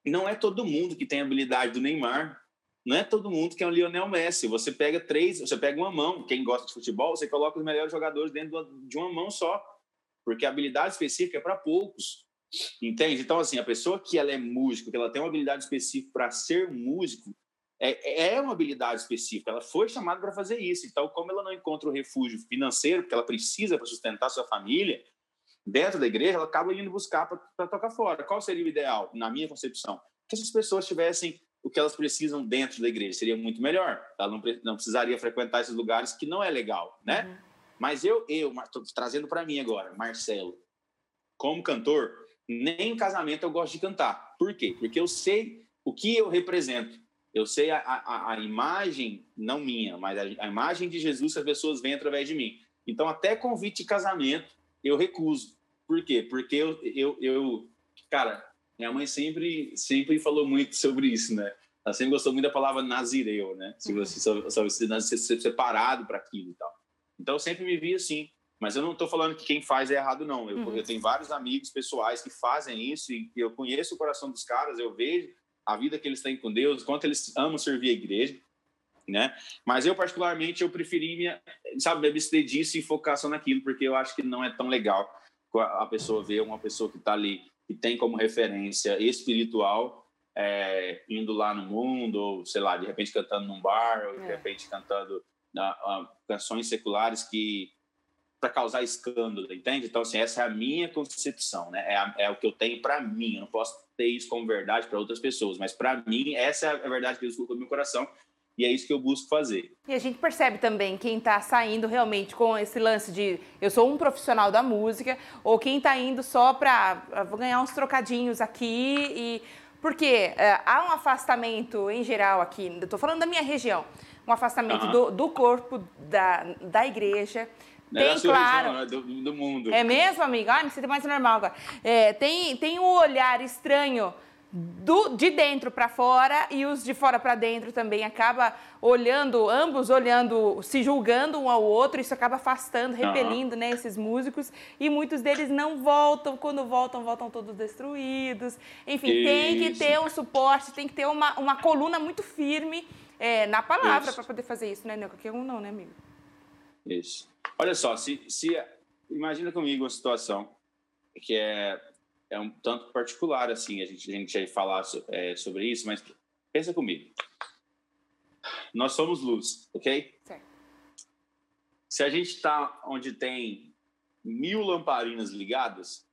não é todo mundo que tem a habilidade do Neymar. Não é todo mundo que é um Lionel Messi. Você pega três, você pega uma mão. Quem gosta de futebol, você coloca os melhores jogadores dentro de uma mão só. Porque a habilidade específica é para poucos. Entende? Então, assim, a pessoa que ela é músico, que ela tem uma habilidade específica para ser músico, é, é uma habilidade específica. Ela foi chamada para fazer isso. Então, como ela não encontra o refúgio financeiro que ela precisa para sustentar sua família, dentro da igreja, ela acaba indo buscar para tocar fora. Qual seria o ideal, na minha concepção? Que essas pessoas tivessem o que elas precisam dentro da igreja. Seria muito melhor. Ela não, não precisaria frequentar esses lugares que não é legal, né? Uhum. Mas eu, eu, trazendo para mim agora, Marcelo, como cantor, nem em casamento eu gosto de cantar. Por quê? Porque eu sei o que eu represento. Eu sei a, a, a imagem, não minha, mas a, a, imagem de Jesus as pessoas veem através de mim. Então, até convite de casamento, eu recuso. Por quê? Porque eu, eu, eu cara, minha mãe sempre, sempre falou muito sobre isso, né? Ela sempre gostou muito da palavra nazireu, né? Se uhum. você você ser separado para aquilo e tal. Então, eu sempre me vi assim. Mas eu não estou falando que quem faz é errado, não. Eu, uhum. eu tenho vários amigos pessoais que fazem isso e eu conheço o coração dos caras, eu vejo a vida que eles têm com Deus, quanto eles amam servir a igreja, né? Mas eu, particularmente, eu preferi, minha, sabe, me abster disso e focar só naquilo, porque eu acho que não é tão legal a pessoa ver uma pessoa que está ali, que tem como referência espiritual, é, indo lá no mundo, ou sei lá, de repente cantando num bar, ou de é. repente cantando uh, uh, canções seculares que para causar escândalo, entende? Então, assim, essa é a minha concepção, né? É, a, é o que eu tenho para mim. Eu não posso ter isso como verdade para outras pessoas, mas para mim, essa é a verdade que Deus colocou no meu coração e é isso que eu busco fazer. E a gente percebe também quem está saindo realmente com esse lance de eu sou um profissional da música, ou quem está indo só para ah, vou ganhar uns trocadinhos aqui e porque é, há um afastamento em geral aqui, estou falando da minha região, um afastamento do, do corpo da, da igreja. Tem, claro. Do, do, mundo. É mesmo, amigo? Ah, me sinto mais normal agora. É, tem, tem um olhar estranho do, de dentro para fora e os de fora para dentro também acaba olhando, ambos olhando, se julgando um ao outro, isso acaba afastando, repelindo uhum. né, esses músicos e muitos deles não voltam, quando voltam, voltam todos destruídos. Enfim, isso. tem que ter um suporte, tem que ter uma, uma coluna muito firme é, na palavra para poder fazer isso, né, Neo? Qualquer um não, né, amigo? Isso. Olha só, se, se imagina comigo uma situação que é, é um tanto particular, assim, a gente, a gente vai falar so, é, sobre isso, mas pensa comigo. Nós somos luz, ok? Certo. Se a gente está onde tem mil lamparinas ligadas,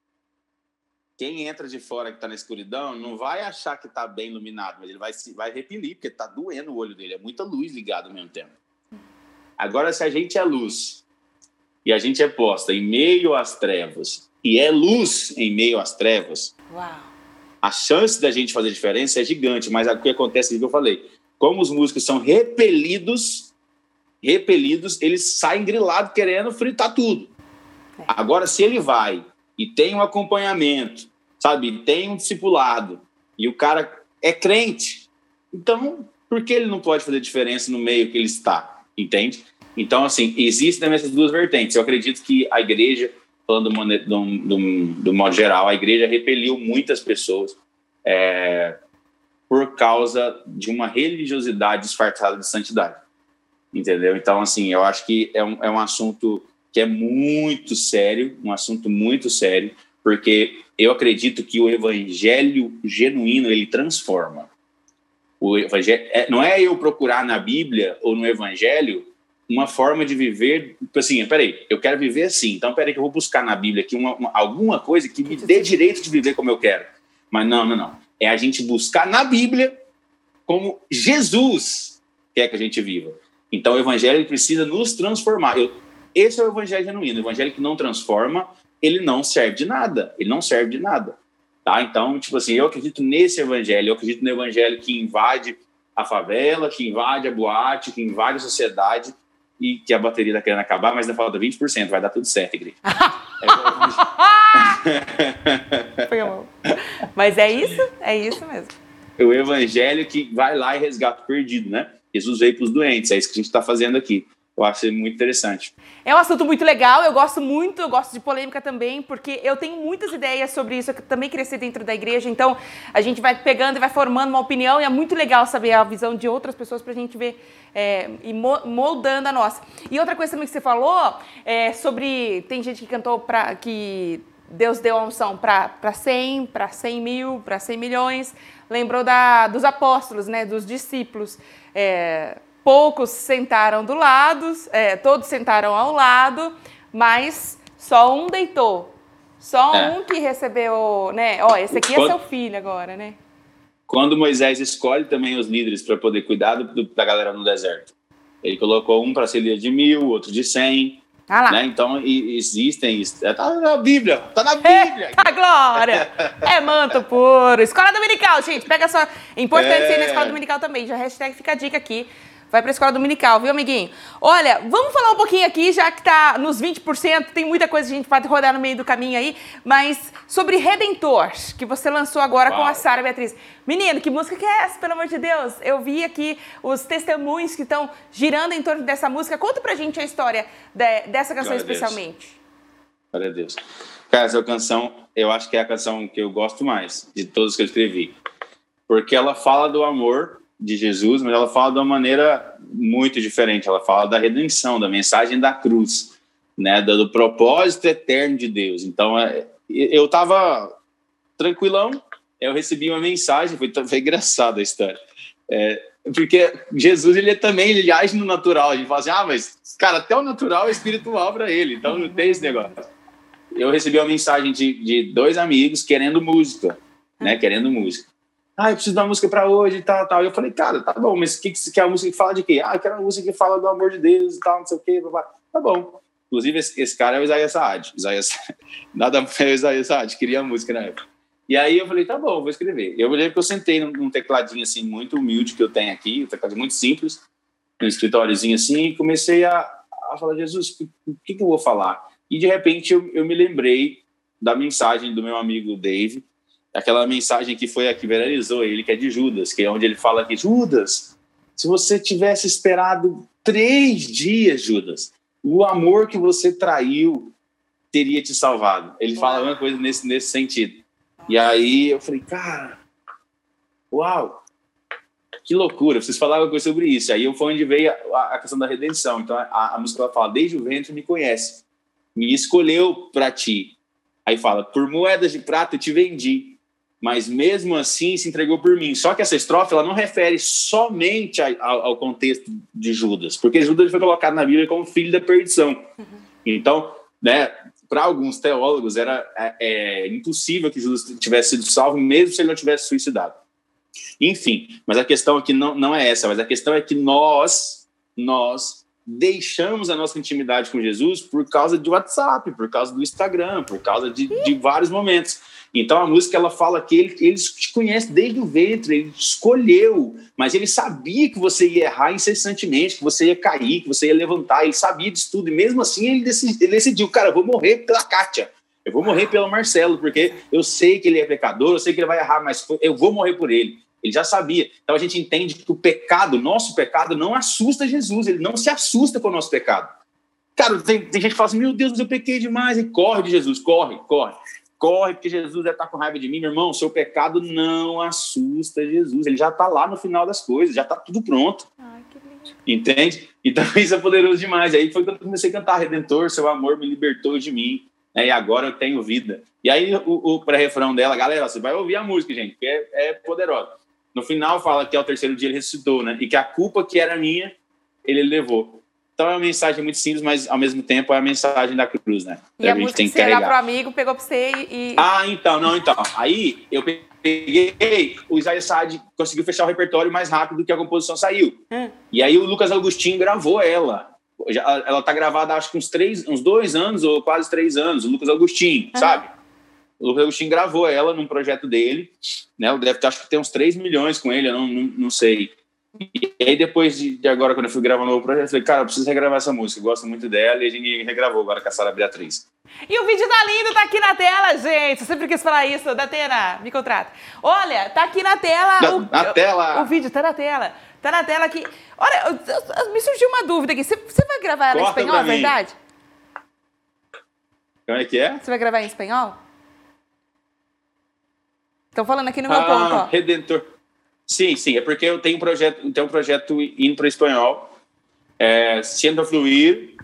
quem entra de fora que está na escuridão não vai achar que está bem iluminado, mas ele vai, vai repelir, porque está doendo o olho dele. É muita luz ligada ao mesmo tempo. Agora, se a gente é luz e a gente é posta em meio às trevas e é luz em meio às trevas, Uau. a chance da gente fazer diferença é gigante. Mas o que acontece é que eu falei, como os músicos são repelidos, repelidos, eles saem grilados querendo fritar tudo. É. Agora, se ele vai e tem um acompanhamento, sabe, tem um discipulado e o cara é crente, então por que ele não pode fazer diferença no meio que ele está? Entende? Então, assim, existem essas duas vertentes. Eu acredito que a igreja, falando do, do, do, do modo geral, a igreja repeliu muitas pessoas é, por causa de uma religiosidade disfarçada de santidade. Entendeu? Então, assim, eu acho que é um, é um assunto que é muito sério, um assunto muito sério, porque eu acredito que o evangelho genuíno ele transforma. O evangelho, é, não é eu procurar na Bíblia ou no evangelho uma forma de viver, tipo assim, peraí, eu quero viver assim, então peraí que eu vou buscar na Bíblia aqui uma, uma, alguma coisa que me dê direito de viver como eu quero. Mas não, não, não. É a gente buscar na Bíblia como Jesus quer que a gente viva. Então o evangelho precisa nos transformar. Eu, esse é o evangelho genuíno. O evangelho que não transforma, ele não serve de nada. Ele não serve de nada. Tá? Então, tipo assim, eu acredito nesse evangelho, eu acredito no evangelho que invade a favela, que invade a boate, que invade a sociedade e que a bateria está querendo acabar, mas ainda falta 20%, vai dar tudo certo, igreja. mas é isso, é isso mesmo. O evangelho que vai lá e resgata o perdido, né? Jesus veio para os doentes, é isso que a gente está fazendo aqui. Eu acho muito interessante. É um assunto muito legal, eu gosto muito, eu gosto de polêmica também, porque eu tenho muitas ideias sobre isso, eu também cresci dentro da igreja, então a gente vai pegando e vai formando uma opinião, e é muito legal saber a visão de outras pessoas para a gente ver é, e moldando a nossa. E outra coisa também que você falou é sobre. Tem gente que cantou para que Deus deu a unção para 100, para 100 mil, para 100 milhões. Lembrou da, dos apóstolos, né, dos discípulos. É, poucos sentaram do lado, é, todos sentaram ao lado, mas só um deitou Só é. um que recebeu, né? Ó, esse aqui é Quando... seu filho agora, né? Quando Moisés escolhe também os líderes para poder cuidar do, da galera no deserto, ele colocou um para ser líder de mil, outro de cem. Ah né? Então e, existem. É, tá na Bíblia, tá na Bíblia. Eita, glória! é manto puro. Escola Dominical, gente, pega só. É importante é... na escola dominical também. Já hashtag fica a dica aqui vai para a escola dominical, viu, amiguinho? Olha, vamos falar um pouquinho aqui, já que está nos 20%, tem muita coisa que a gente pode rodar no meio do caminho aí, mas sobre Redentor, que você lançou agora Uau. com a Sara Beatriz. Menino, que música que é essa, pelo amor de Deus? Eu vi aqui os testemunhos que estão girando em torno dessa música. Conta pra gente a história de, dessa canção Glória especialmente. Glória a Deus. Cara, essa canção, eu acho que é a canção que eu gosto mais de todas que eu escrevi. Porque ela fala do amor de Jesus, mas ela fala de uma maneira muito diferente. Ela fala da redenção, da mensagem da cruz, né, do propósito eterno de Deus. Então, é, eu estava tranquilão, eu recebi uma mensagem, foi, foi engraçada a história. É, porque Jesus, ele também, ele age no natural. A gente fala assim, ah, mas, cara, até o natural é espiritual para ele, então não tem esse negócio. Eu recebi uma mensagem de, de dois amigos querendo música, né, querendo música ah, eu preciso de uma música para hoje e tal, tal. E eu falei, cara, tá bom, mas que, que quer a música que fala de quê? Ah, eu quero uma música que fala do amor de Deus e tal, não sei o quê, blá, tá bom. Inclusive, esse, esse, cara é o Isaías Saad. Isaías, nada é o Isaías Saad, queria a música na época. E aí eu falei, tá bom, vou escrever. Eu lembro que eu sentei num, num tecladinho assim, muito humilde que eu tenho aqui, um tecladinho muito simples, um escritóriozinho assim, e comecei a, a falar, Jesus, o que, que eu vou falar? E de repente eu, eu me lembrei da mensagem do meu amigo Dave, aquela mensagem que foi a que viralizou ele, que é de Judas, que é onde ele fala que Judas, se você tivesse esperado três dias, Judas, o amor que você traiu teria te salvado. Ele fala uma coisa nesse, nesse sentido. E aí eu falei, cara, uau, que loucura, vocês falavam coisa sobre isso. Aí foi onde veio a, a questão da redenção. Então a, a música fala, desde o ventre me conhece, me escolheu para ti. Aí fala, por moedas de prata eu te vendi mas mesmo assim se entregou por mim. Só que essa estrofe ela não refere somente ao, ao contexto de Judas, porque Judas foi colocado na Bíblia como filho da perdição. Então, né, para alguns teólogos era é, é, impossível que Judas tivesse sido salvo, mesmo se ele não tivesse suicidado. Enfim, mas a questão aqui não, não é essa, mas a questão é que nós, nós deixamos a nossa intimidade com Jesus por causa de WhatsApp, por causa do Instagram, por causa de, de vários momentos. Então a música ela fala que ele, ele te conhece desde o ventre, ele te escolheu, mas ele sabia que você ia errar incessantemente, que você ia cair, que você ia levantar, ele sabia disso tudo, e mesmo assim ele ele decidiu cara, eu vou morrer pela Kátia, eu vou morrer pelo Marcelo, porque eu sei que ele é pecador, eu sei que ele vai errar, mas eu vou morrer por ele. Ele já sabia. Então a gente entende que o pecado, nosso pecado, não assusta Jesus, ele não se assusta com o nosso pecado. Cara, tem, tem gente que fala assim: meu Deus, eu pequei demais, e corre de Jesus, corre, corre corre, porque Jesus deve estar com raiva de mim. Meu irmão, seu pecado não assusta Jesus. Ele já está lá no final das coisas, já está tudo pronto. Ai, Entende? Então isso é poderoso demais. Aí foi quando eu comecei a cantar: Redentor, seu amor me libertou de mim. Né? E agora eu tenho vida. E aí o, o pré-refrão dela, galera, você vai ouvir a música, gente, que é, é poderosa. No final fala que ao terceiro dia ele ressuscitou, né? E que a culpa que era minha, ele levou. Então é uma mensagem muito simples, mas ao mesmo tempo é a mensagem da cruz, né? E a, a gente tem que carregar. pro amigo, pegou para você e... Ah, então, não, então. Aí eu peguei, o Isaías Saad conseguiu fechar o repertório mais rápido do que a composição saiu. Hum. E aí o Lucas Agostinho gravou ela. Ela tá gravada acho que uns três, uns dois anos ou quase três anos, o Lucas Agostinho, hum. sabe? O Lucas Agostinho gravou ela num projeto dele, né? Deve ter, acho que tem uns 3 milhões com ele, eu não, não, não sei. E aí, depois de, de, agora, quando eu fui gravar um novo projeto, eu falei, cara, eu preciso regravar essa música, eu gosto muito dela, e a gente regravou agora com a Sara Beatriz. E o vídeo tá lindo, tá aqui na tela, gente. Eu sempre quis falar isso. Datena, me contrata. Olha, tá aqui na tela. Da, o, na tela. O, o, vídeo tá na tela. Tá na tela aqui. Olha, me surgiu uma dúvida aqui. Você, você vai gravar ela Corta em espanhol, é verdade? Como é que é? Você vai gravar em espanhol? Estão falando aqui no meu ah, ponto, ó. Redentor. Sim, sim, é porque eu tenho um projeto, tenho um projeto indo para o espanhol, é, Siendo Fluir,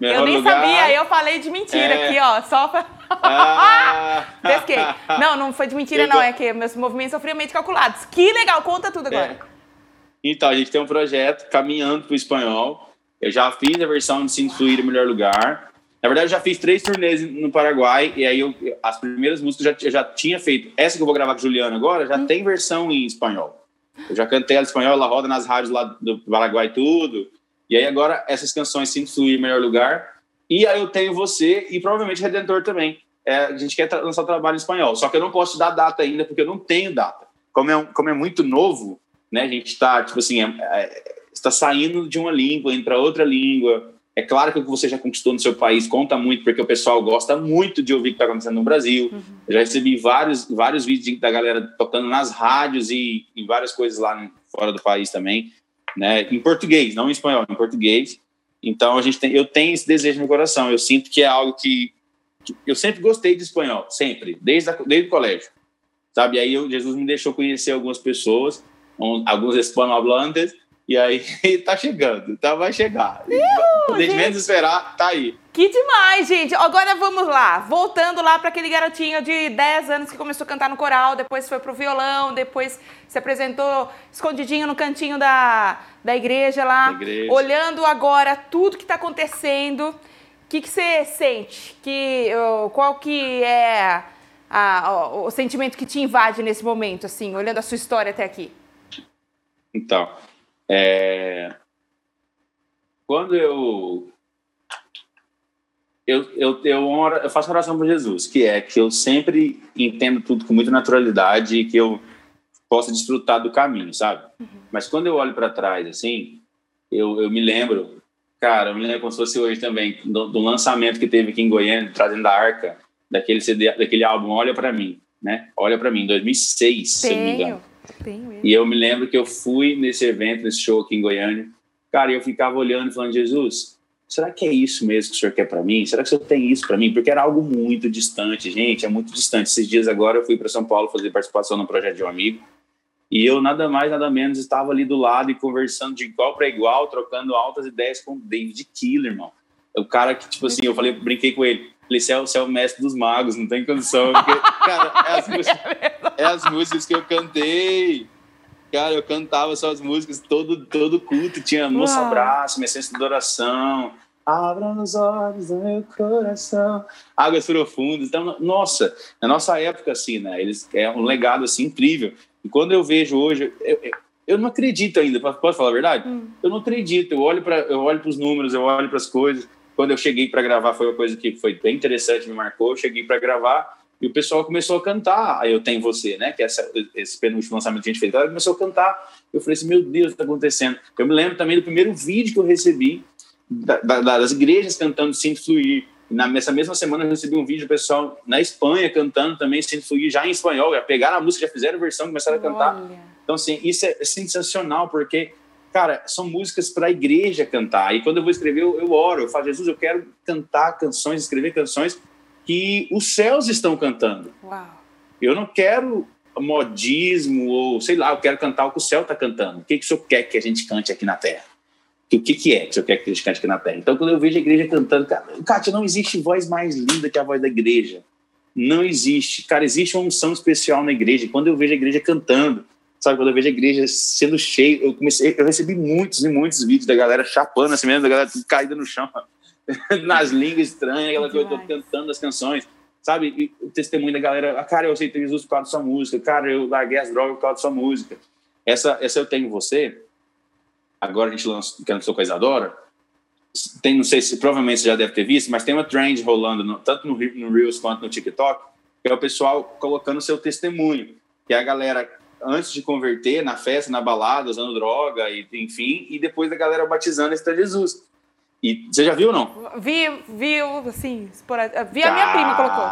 Eu nem lugar. sabia, eu falei de mentira é... aqui, ó, só para... Ah. Pesquei. Não, não foi de mentira, eu não, é que meus movimentos são friamente calculados. Que legal, conta tudo agora. É. Então, a gente tem um projeto caminhando para o espanhol. Eu já fiz a versão de Se Fluir Melhor Lugar. Na verdade, eu já fiz três turnês no Paraguai, e aí eu, as primeiras músicas eu já, já tinha feito. Essa que eu vou gravar com a Juliana agora já hum. tem versão em espanhol. Eu já cantei ela em espanhol, ela roda nas rádios lá do Paraguai tudo. E aí agora essas canções Sinto Fluir em Melhor Lugar. E aí eu tenho você e provavelmente Redentor também. É, a gente quer lançar trabalho em espanhol. Só que eu não posso dar data ainda, porque eu não tenho data. Como é, como é muito novo, né? A gente está, tipo assim, é, é, está saindo de uma língua, entra outra língua. É claro que o que você já conquistou no seu país conta muito, porque o pessoal gosta muito de ouvir o que está acontecendo no Brasil. Uhum. Eu já recebi vários, vários vídeos da galera tocando nas rádios e, e várias coisas lá fora do país também, né? Em português, não em espanhol, em português. Então a gente tem, eu tenho esse desejo no coração. Eu sinto que é algo que, que eu sempre gostei de espanhol, sempre, desde, a, desde o colégio, sabe? Aí eu, Jesus me deixou conhecer algumas pessoas, um, alguns hispanohablantes e aí tá chegando, tá? Vai chegar. Desde menos esperar, tá aí. Que demais, gente. Agora vamos lá. Voltando lá para aquele garotinho de 10 anos que começou a cantar no coral, depois foi pro violão, depois se apresentou escondidinho no cantinho da, da igreja lá. Da igreja. Olhando agora tudo que está acontecendo. O que, que você sente? Que, qual que é a, o sentimento que te invade nesse momento, assim, olhando a sua história até aqui? Então, é... Quando eu eu, eu, eu, eu faço oração para Jesus, que é que eu sempre entendo tudo com muita naturalidade e que eu possa desfrutar do caminho, sabe? Uhum. Mas quando eu olho para trás, assim, eu, eu me lembro, cara, eu me lembro como se fosse hoje também, do, do lançamento que teve aqui em Goiânia, trazendo da Arca, daquele CD, daquele álbum Olha para mim, né? Olha para mim, em 2006, se não me engano. E eu me lembro que eu fui nesse evento, nesse show aqui em Goiânia. Cara, eu ficava olhando e falando, Jesus, será que é isso mesmo que o senhor quer para mim? Será que o senhor tem isso para mim? Porque era algo muito distante, gente, é muito distante. Esses dias agora eu fui para São Paulo fazer participação no projeto de um amigo. E eu nada mais, nada menos estava ali do lado e conversando de igual para igual, trocando altas ideias com o David Killer, irmão. O cara que, tipo assim, eu falei, brinquei com ele. Falei, você é, você é o mestre dos magos, não tem condição. Porque, cara, é as, músicas, é as músicas que eu cantei. Cara, eu cantava só as músicas todo, todo culto. Tinha Moça Abraço, Minha Essência de Adoração. Abra os olhos do meu coração. Águas profundas. Então, nossa, na nossa época, assim, né? Eles, é um legado, assim, incrível. E quando eu vejo hoje... Eu, eu, eu não acredito ainda, posso falar a verdade? Hum. Eu não acredito. Eu olho para os números, eu olho para as coisas quando eu cheguei para gravar, foi uma coisa que foi bem interessante, me marcou. Eu cheguei para gravar e o pessoal começou a cantar. Aí eu tenho você, né? Que é essa, esse penúltimo lançamento que a gente fez. Ela começou a cantar. Eu falei assim: meu Deus, está acontecendo? Eu me lembro também do primeiro vídeo que eu recebi da, da, das igrejas cantando Sinto Fluir. Na, nessa mesma semana eu recebi um vídeo pessoal na Espanha cantando também Sinto Fluir, já em espanhol. Já pegaram a música, já fizeram versão, começaram a cantar. Olha. Então, assim, isso é sensacional, porque cara, são músicas para a igreja cantar. E quando eu vou escrever, eu, eu oro, eu falo, Jesus, eu quero cantar canções, escrever canções que os céus estão cantando. Uau. Eu não quero modismo ou sei lá, eu quero cantar o que o céu está cantando. O que, que o senhor quer que a gente cante aqui na terra? O que, que é que o senhor quer que a gente cante aqui na terra? Então, quando eu vejo a igreja cantando, cara, Kátia, não existe voz mais linda que a voz da igreja. Não existe. Cara, existe uma unção especial na igreja. Quando eu vejo a igreja cantando, sabe? Quando eu vejo a igreja sendo cheia, eu comecei, eu recebi muitos e muitos vídeos da galera chapando assim mesmo, da galera caída no chão, nas línguas estranhas, aquela coisa, eu tô cantando as canções, sabe? E o testemunho da galera, ah, cara, eu aceitei Jesus por causa da sua música, cara, eu larguei as drogas por causa da sua música. Essa, essa eu tenho você, agora a gente lançou, que lançou com a Isadora, tem, não sei se provavelmente você já deve ter visto, mas tem uma trend rolando, no, tanto no, no Reels quanto no TikTok, que é o pessoal colocando seu testemunho, que é a galera antes de converter, na festa, na balada, usando droga, e, enfim, e depois da galera batizando esse Jesus. E você já viu ou não? Vi, vi, assim, vi a minha prima colocou.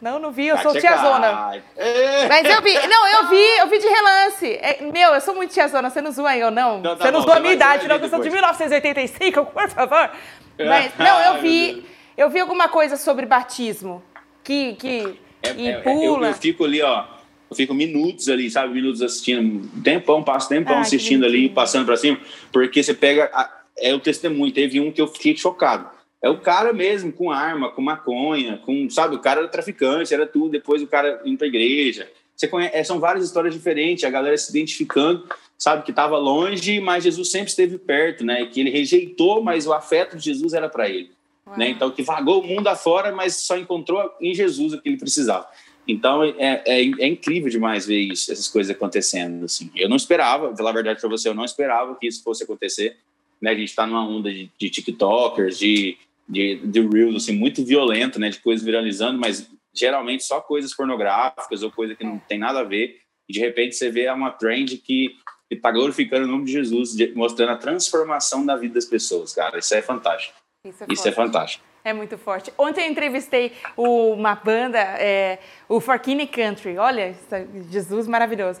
Não, não vi, eu sou tiazona. É. Mas eu vi, não, eu vi, eu vi de relance. É, meu, eu sou muito tiazona, você não zoa eu, não. não tá você não zoa a minha idade, não, eu sou de 1985, por favor. Mas, não, eu vi, eu vi alguma coisa sobre batismo, que, que é, e é, pula. Eu, eu fico ali, ó, eu fico minutos ali, sabe? Minutos assistindo, tempão, passo tempão ah, assistindo ali, passando para cima, porque você pega. A, é o testemunho. Teve um que eu fiquei chocado. É o cara mesmo, com arma, com maconha, com, sabe? O cara era traficante, era tudo. Depois o cara indo pra igreja. Você conhece, é, são várias histórias diferentes, a galera se identificando, sabe? Que estava longe, mas Jesus sempre esteve perto, né? Que ele rejeitou, mas o afeto de Jesus era para ele. né? Então, que vagou o mundo afora, mas só encontrou em Jesus o que ele precisava. Então, é, é, é incrível demais ver isso, essas coisas acontecendo. Assim. Eu não esperava, pela verdade para você, eu não esperava que isso fosse acontecer. Né? A gente está numa onda de, de TikTokers, de, de, de Reels, assim, muito violento, né? de coisas viralizando, mas geralmente só coisas pornográficas ou coisa que não tem nada a ver. E de repente você vê uma trend que está glorificando o nome de Jesus, mostrando a transformação da vida das pessoas, cara. Isso é fantástico. Isso é, Isso é fantástico. É muito forte. Ontem eu entrevistei uma banda, é, o Forkini Country. Olha, é Jesus maravilhoso.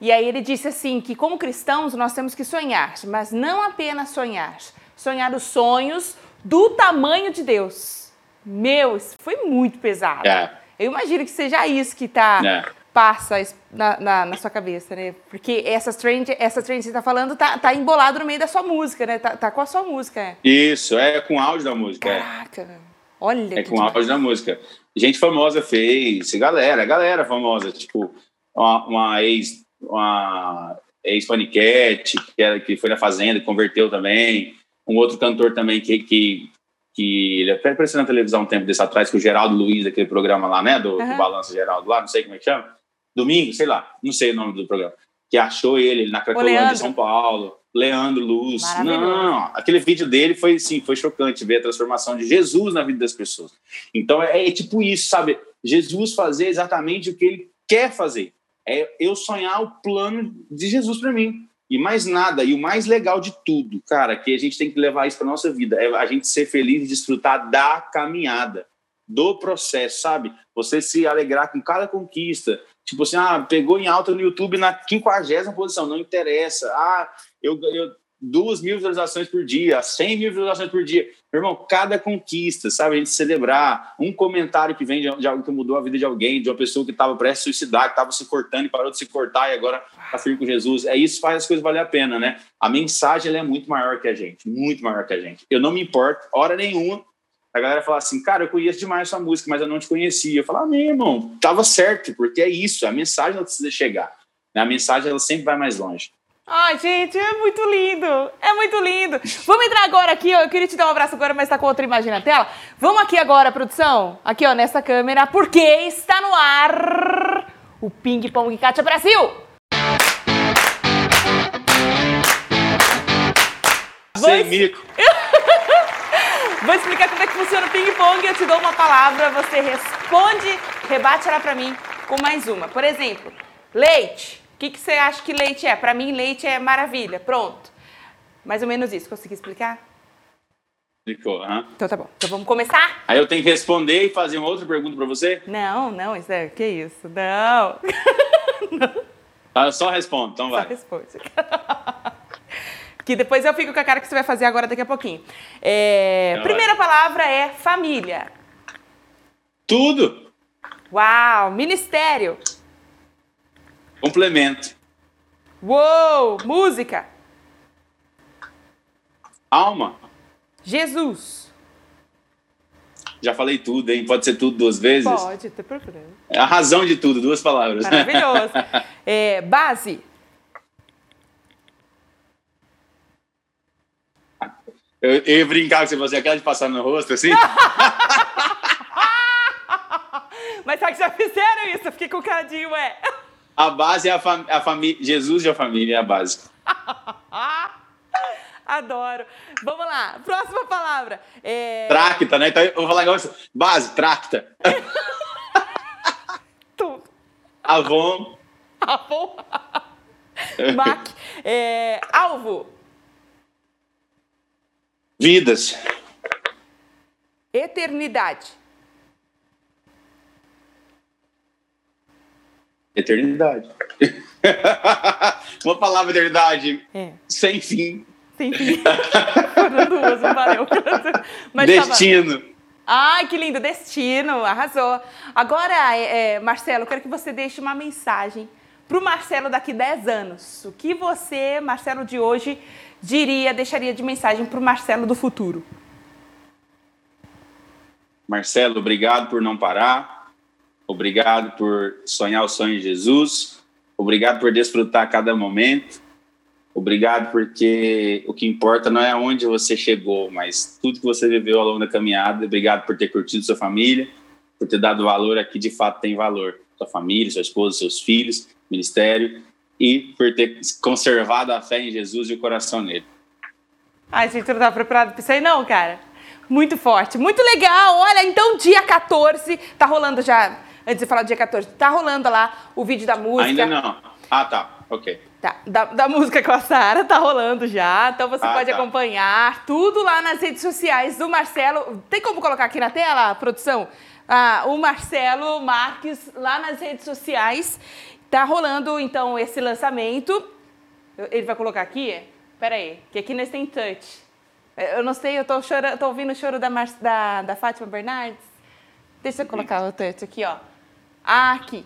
E aí ele disse assim que como cristãos nós temos que sonhar, mas não apenas sonhar, sonhar os sonhos do tamanho de Deus. Meu, isso foi muito pesado. É. Eu imagino que seja isso que está é passa na, na, na, sua cabeça, né? Porque essas trend, essa trend que você tá falando tá, tá embolado no meio da sua música, né? Tá, tá com a sua música. É. Isso, é com áudio da música. É. Caraca, é. olha. É com áudio da música. Gente famosa fez, galera, galera famosa, tipo, uma, uma ex, uma ex-paniquete, que, era, que foi na Fazenda e converteu também. Um outro cantor também que, que, que ele até apareceu na televisão um tempo desse atrás, que o Geraldo Luiz, aquele programa lá, né, do, uhum. do Balanço Geraldo lá, não sei como é que chama domingo, sei lá, não sei o nome do programa, que achou ele na Cracolândia de São Paulo, Leandro Luz. Não, aquele vídeo dele foi sim, foi chocante ver a transformação de Jesus na vida das pessoas. Então é, é tipo isso, sabe? Jesus fazer exatamente o que ele quer fazer. É eu sonhar o plano de Jesus para mim. E mais nada, e o mais legal de tudo, cara, que a gente tem que levar isso para nossa vida, é a gente ser feliz e desfrutar da caminhada, do processo, sabe? Você se alegrar com cada conquista, Tipo assim, ah, pegou em alta no YouTube na quinquagésima posição, não interessa. Ah, eu, eu duas mil visualizações por dia, cem mil visualizações por dia. Meu irmão, cada conquista, sabe? A gente celebrar um comentário que vem de, de algo que mudou a vida de alguém, de uma pessoa que estava prestes a suicidar, que estava se cortando e parou de se cortar e agora está firme com Jesus. É isso faz as coisas valer a pena, né? A mensagem é muito maior que a gente, muito maior que a gente. Eu não me importo, hora nenhuma, a galera fala assim, cara, eu conheço demais sua música, mas eu não te conhecia. Eu falo, ah, meu irmão, tava certo, porque é isso, a mensagem não precisa chegar. A mensagem ela sempre vai mais longe. Ai, gente, é muito lindo. É muito lindo. Vamos entrar agora aqui, ó. Eu queria te dar um abraço agora, mas tá com outra imagem na tela. Vamos aqui agora, produção. Aqui, ó, nessa câmera, porque está no ar o Ping Pong Kátia Brasil. Sem mico. Vou explicar como é que funciona o ping-pong. Eu te dou uma palavra, você responde, rebate ela para mim com mais uma. Por exemplo, leite. O que, que você acha que leite é? Para mim, leite é maravilha. Pronto. Mais ou menos isso. Consegui explicar? Explicou, aham. Então tá bom. Então vamos começar? Aí eu tenho que responder e fazer uma outra pergunta para você? Não, não, isso é. Que isso? Não. não. Ah, eu só respondo, então vai. Só responde. que depois eu fico com a cara que você vai fazer agora daqui a pouquinho. É, primeira palavra é família. Tudo. Uau, ministério. Complemento. Uou, música. Alma. Jesus. Já falei tudo, hein? Pode ser tudo duas vezes? Pode, tem problema. É a razão de tudo, duas palavras. Maravilhoso. é, base. Eu, eu ia brincar com você, você aquela de passar no rosto, assim? Mas sabe que já fizeram isso? Eu fiquei com o cadinho, ué. A base é a, fam a família. Jesus e a família é a base. Adoro. Vamos lá, próxima palavra. É... Tracta, né? Então eu vou falar agora. Base, tracta. Tudo. Avon. Avon. Mac. É... Alvo. Vidas. Eternidade. Eternidade. Uma palavra eternidade. É. Sem fim. Sem fim. Valeu. Mas Destino. Tava... Ai, que lindo, destino, arrasou. Agora, é, é, Marcelo, eu quero que você deixe uma mensagem para o Marcelo daqui 10 anos. O que você, Marcelo de hoje, diria, deixaria de mensagem para o Marcelo do futuro? Marcelo, obrigado por não parar. Obrigado por sonhar o sonho de Jesus. Obrigado por desfrutar cada momento. Obrigado porque o que importa não é onde você chegou, mas tudo que você viveu ao longo da caminhada. Obrigado por ter curtido sua família, por ter dado valor aqui, de fato tem valor. Sua família, sua esposa, seus filhos, ministério e por ter conservado a fé em Jesus e o coração nele. Ai, gente, não tá preparado para isso aí não, cara. Muito forte, muito legal. Olha, então dia 14, tá rolando já, antes de falar do dia 14, tá rolando lá o vídeo da música. Ainda não. Ah, tá. Ok. Tá, da, da música com a Sara, tá rolando já. Então você ah, pode tá. acompanhar tudo lá nas redes sociais do Marcelo. Tem como colocar aqui na tela, produção? Ah, o Marcelo Marques lá nas redes sociais. Tá rolando então esse lançamento. Ele vai colocar aqui? Pera aí, que aqui nesse tem touch. Eu não sei, eu tô, chorando, tô ouvindo o choro da, Mar, da, da Fátima Bernardes. Deixa eu colocar o touch aqui, ó. Aqui.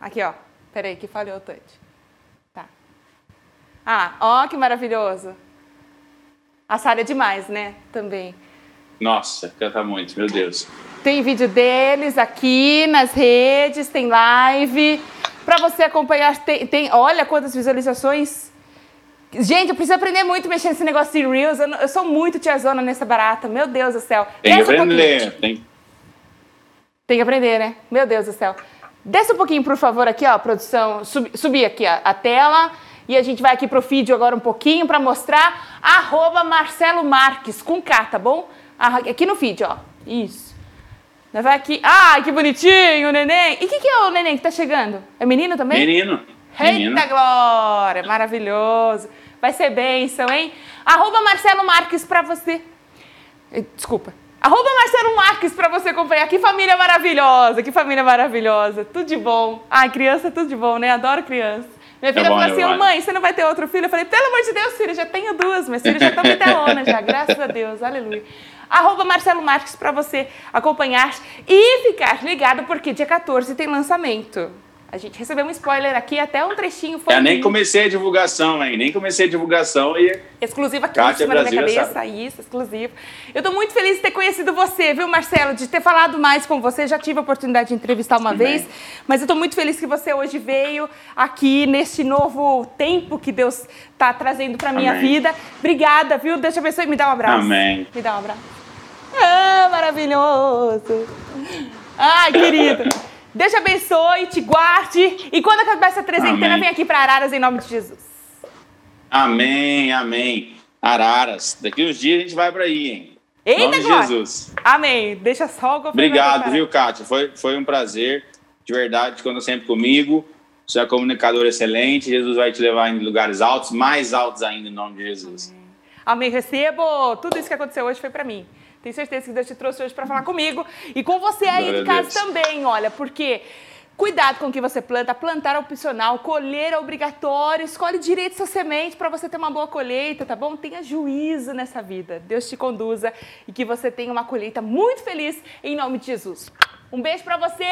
Aqui, ó. Peraí, que falhou o touch. Tá. Ah, ó que maravilhoso. A Sara é demais, né? Também. Nossa, canta muito, meu Deus. Tem vídeo deles aqui nas redes, tem live. Para você acompanhar, tem, tem, Olha quantas visualizações. Gente, eu preciso aprender muito mexendo nesse negócio de Reels. Eu, eu sou muito tiazona nessa barata. Meu Deus do céu. Tem que aprender. Um tem... tem que aprender, né? Meu Deus do céu. Desce um pouquinho, por favor, aqui, ó, produção. Sub, subir aqui ó, a tela. E a gente vai aqui pro vídeo agora um pouquinho para mostrar. Arroba Marcelo Marques, com K, tá bom? Aqui no vídeo, ó. Isso. Vai aqui. Ah, que bonitinho, o neném. E o que, que, é o neném que tá chegando? É menino também? Menino. Eita menino. glória, maravilhoso. Vai ser bênção, hein? Arroba Marcelo Marques pra você. Desculpa. Arroba Marcelo Marques para você acompanhar. Que família maravilhosa, que família maravilhosa. Tudo de bom. Ai, criança, tudo de bom, né? Adoro criança. Minha filha é falou assim, mãe, você não vai ter outro filho? Eu falei, pelo amor de Deus, filha, já tenho duas. Minhas filhas já estão metelona já, graças a Deus, aleluia. Arroba Marcelo Marques para você acompanhar e ficar ligado, porque dia 14 tem lançamento. A gente recebeu um spoiler aqui, até um trechinho foi. Eu nem comecei a divulgação, hein? Nem comecei a divulgação e. Exclusiva aqui Kátia em cima Brasil, da minha cabeça, isso, exclusivo. Eu tô muito feliz de ter conhecido você, viu, Marcelo? De ter falado mais com você. Já tive a oportunidade de entrevistar uma Também. vez, mas eu tô muito feliz que você hoje veio aqui neste novo tempo que Deus tá trazendo pra minha Amém. vida. Obrigada, viu? Deus te abençoe. Me dá um abraço. Amém. Me dá um abraço. Ah, maravilhoso. Ai, querido. Deus te abençoe, te guarde. E quando acabar essa trezentena, vem aqui para Araras em nome de Jesus. Amém, amém. Araras. Daqui uns dias a gente vai para aí, hein? Eita, nome Jesus. Amém. Deixa só o Obrigado, viu, Kátia? Foi, foi um prazer. De verdade, conta sempre comigo. Você é comunicador excelente. Jesus vai te levar em lugares altos, mais altos ainda, em nome de Jesus. Amém. Amém. Recebo. Tudo isso que aconteceu hoje foi para mim. Tenho certeza que Deus te trouxe hoje para falar comigo e com você aí de casa também, olha, porque Cuidado com o que você planta. Plantar é opcional, colher é obrigatório. Escolhe direito sua semente para você ter uma boa colheita, tá bom? Tenha juízo nessa vida. Deus te conduza e que você tenha uma colheita muito feliz em nome de Jesus. Um beijo para você.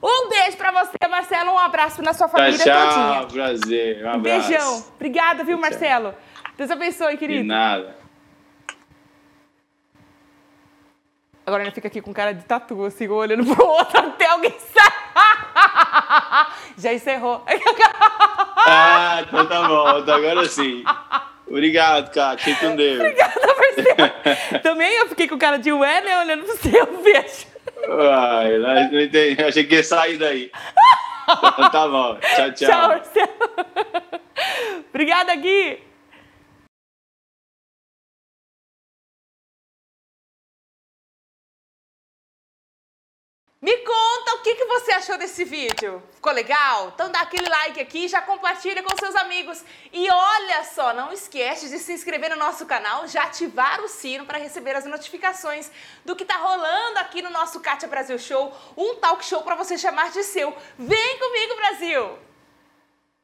Um beijo para você, Marcelo. Um abraço na sua família tchau, tchau, todinha. prazer. Um abraço. Beijão. Obrigada, viu, Marcelo? Deus abençoe, querido. De nada. Agora ele fica aqui com cara de tatu, assim, olhando pro outro até alguém sair. Já encerrou. Ah, então tá bom. Então agora sim. Obrigado, com Deus. Obrigada, Marcelo. Também eu fiquei com cara de ué, né? Olhando pro seu beijo. Ai, não entendi. Achei que ia sair daí. Então tá bom. Tchau, tchau. Tchau, Marcelo. Obrigada, Gui. Me conta o que, que você achou desse vídeo. Ficou legal? Então dá aquele like aqui, já compartilha com seus amigos. E olha só, não esquece de se inscrever no nosso canal, já ativar o sino para receber as notificações do que tá rolando aqui no nosso Kátia Brasil Show, um talk show para você chamar de seu. Vem comigo, Brasil!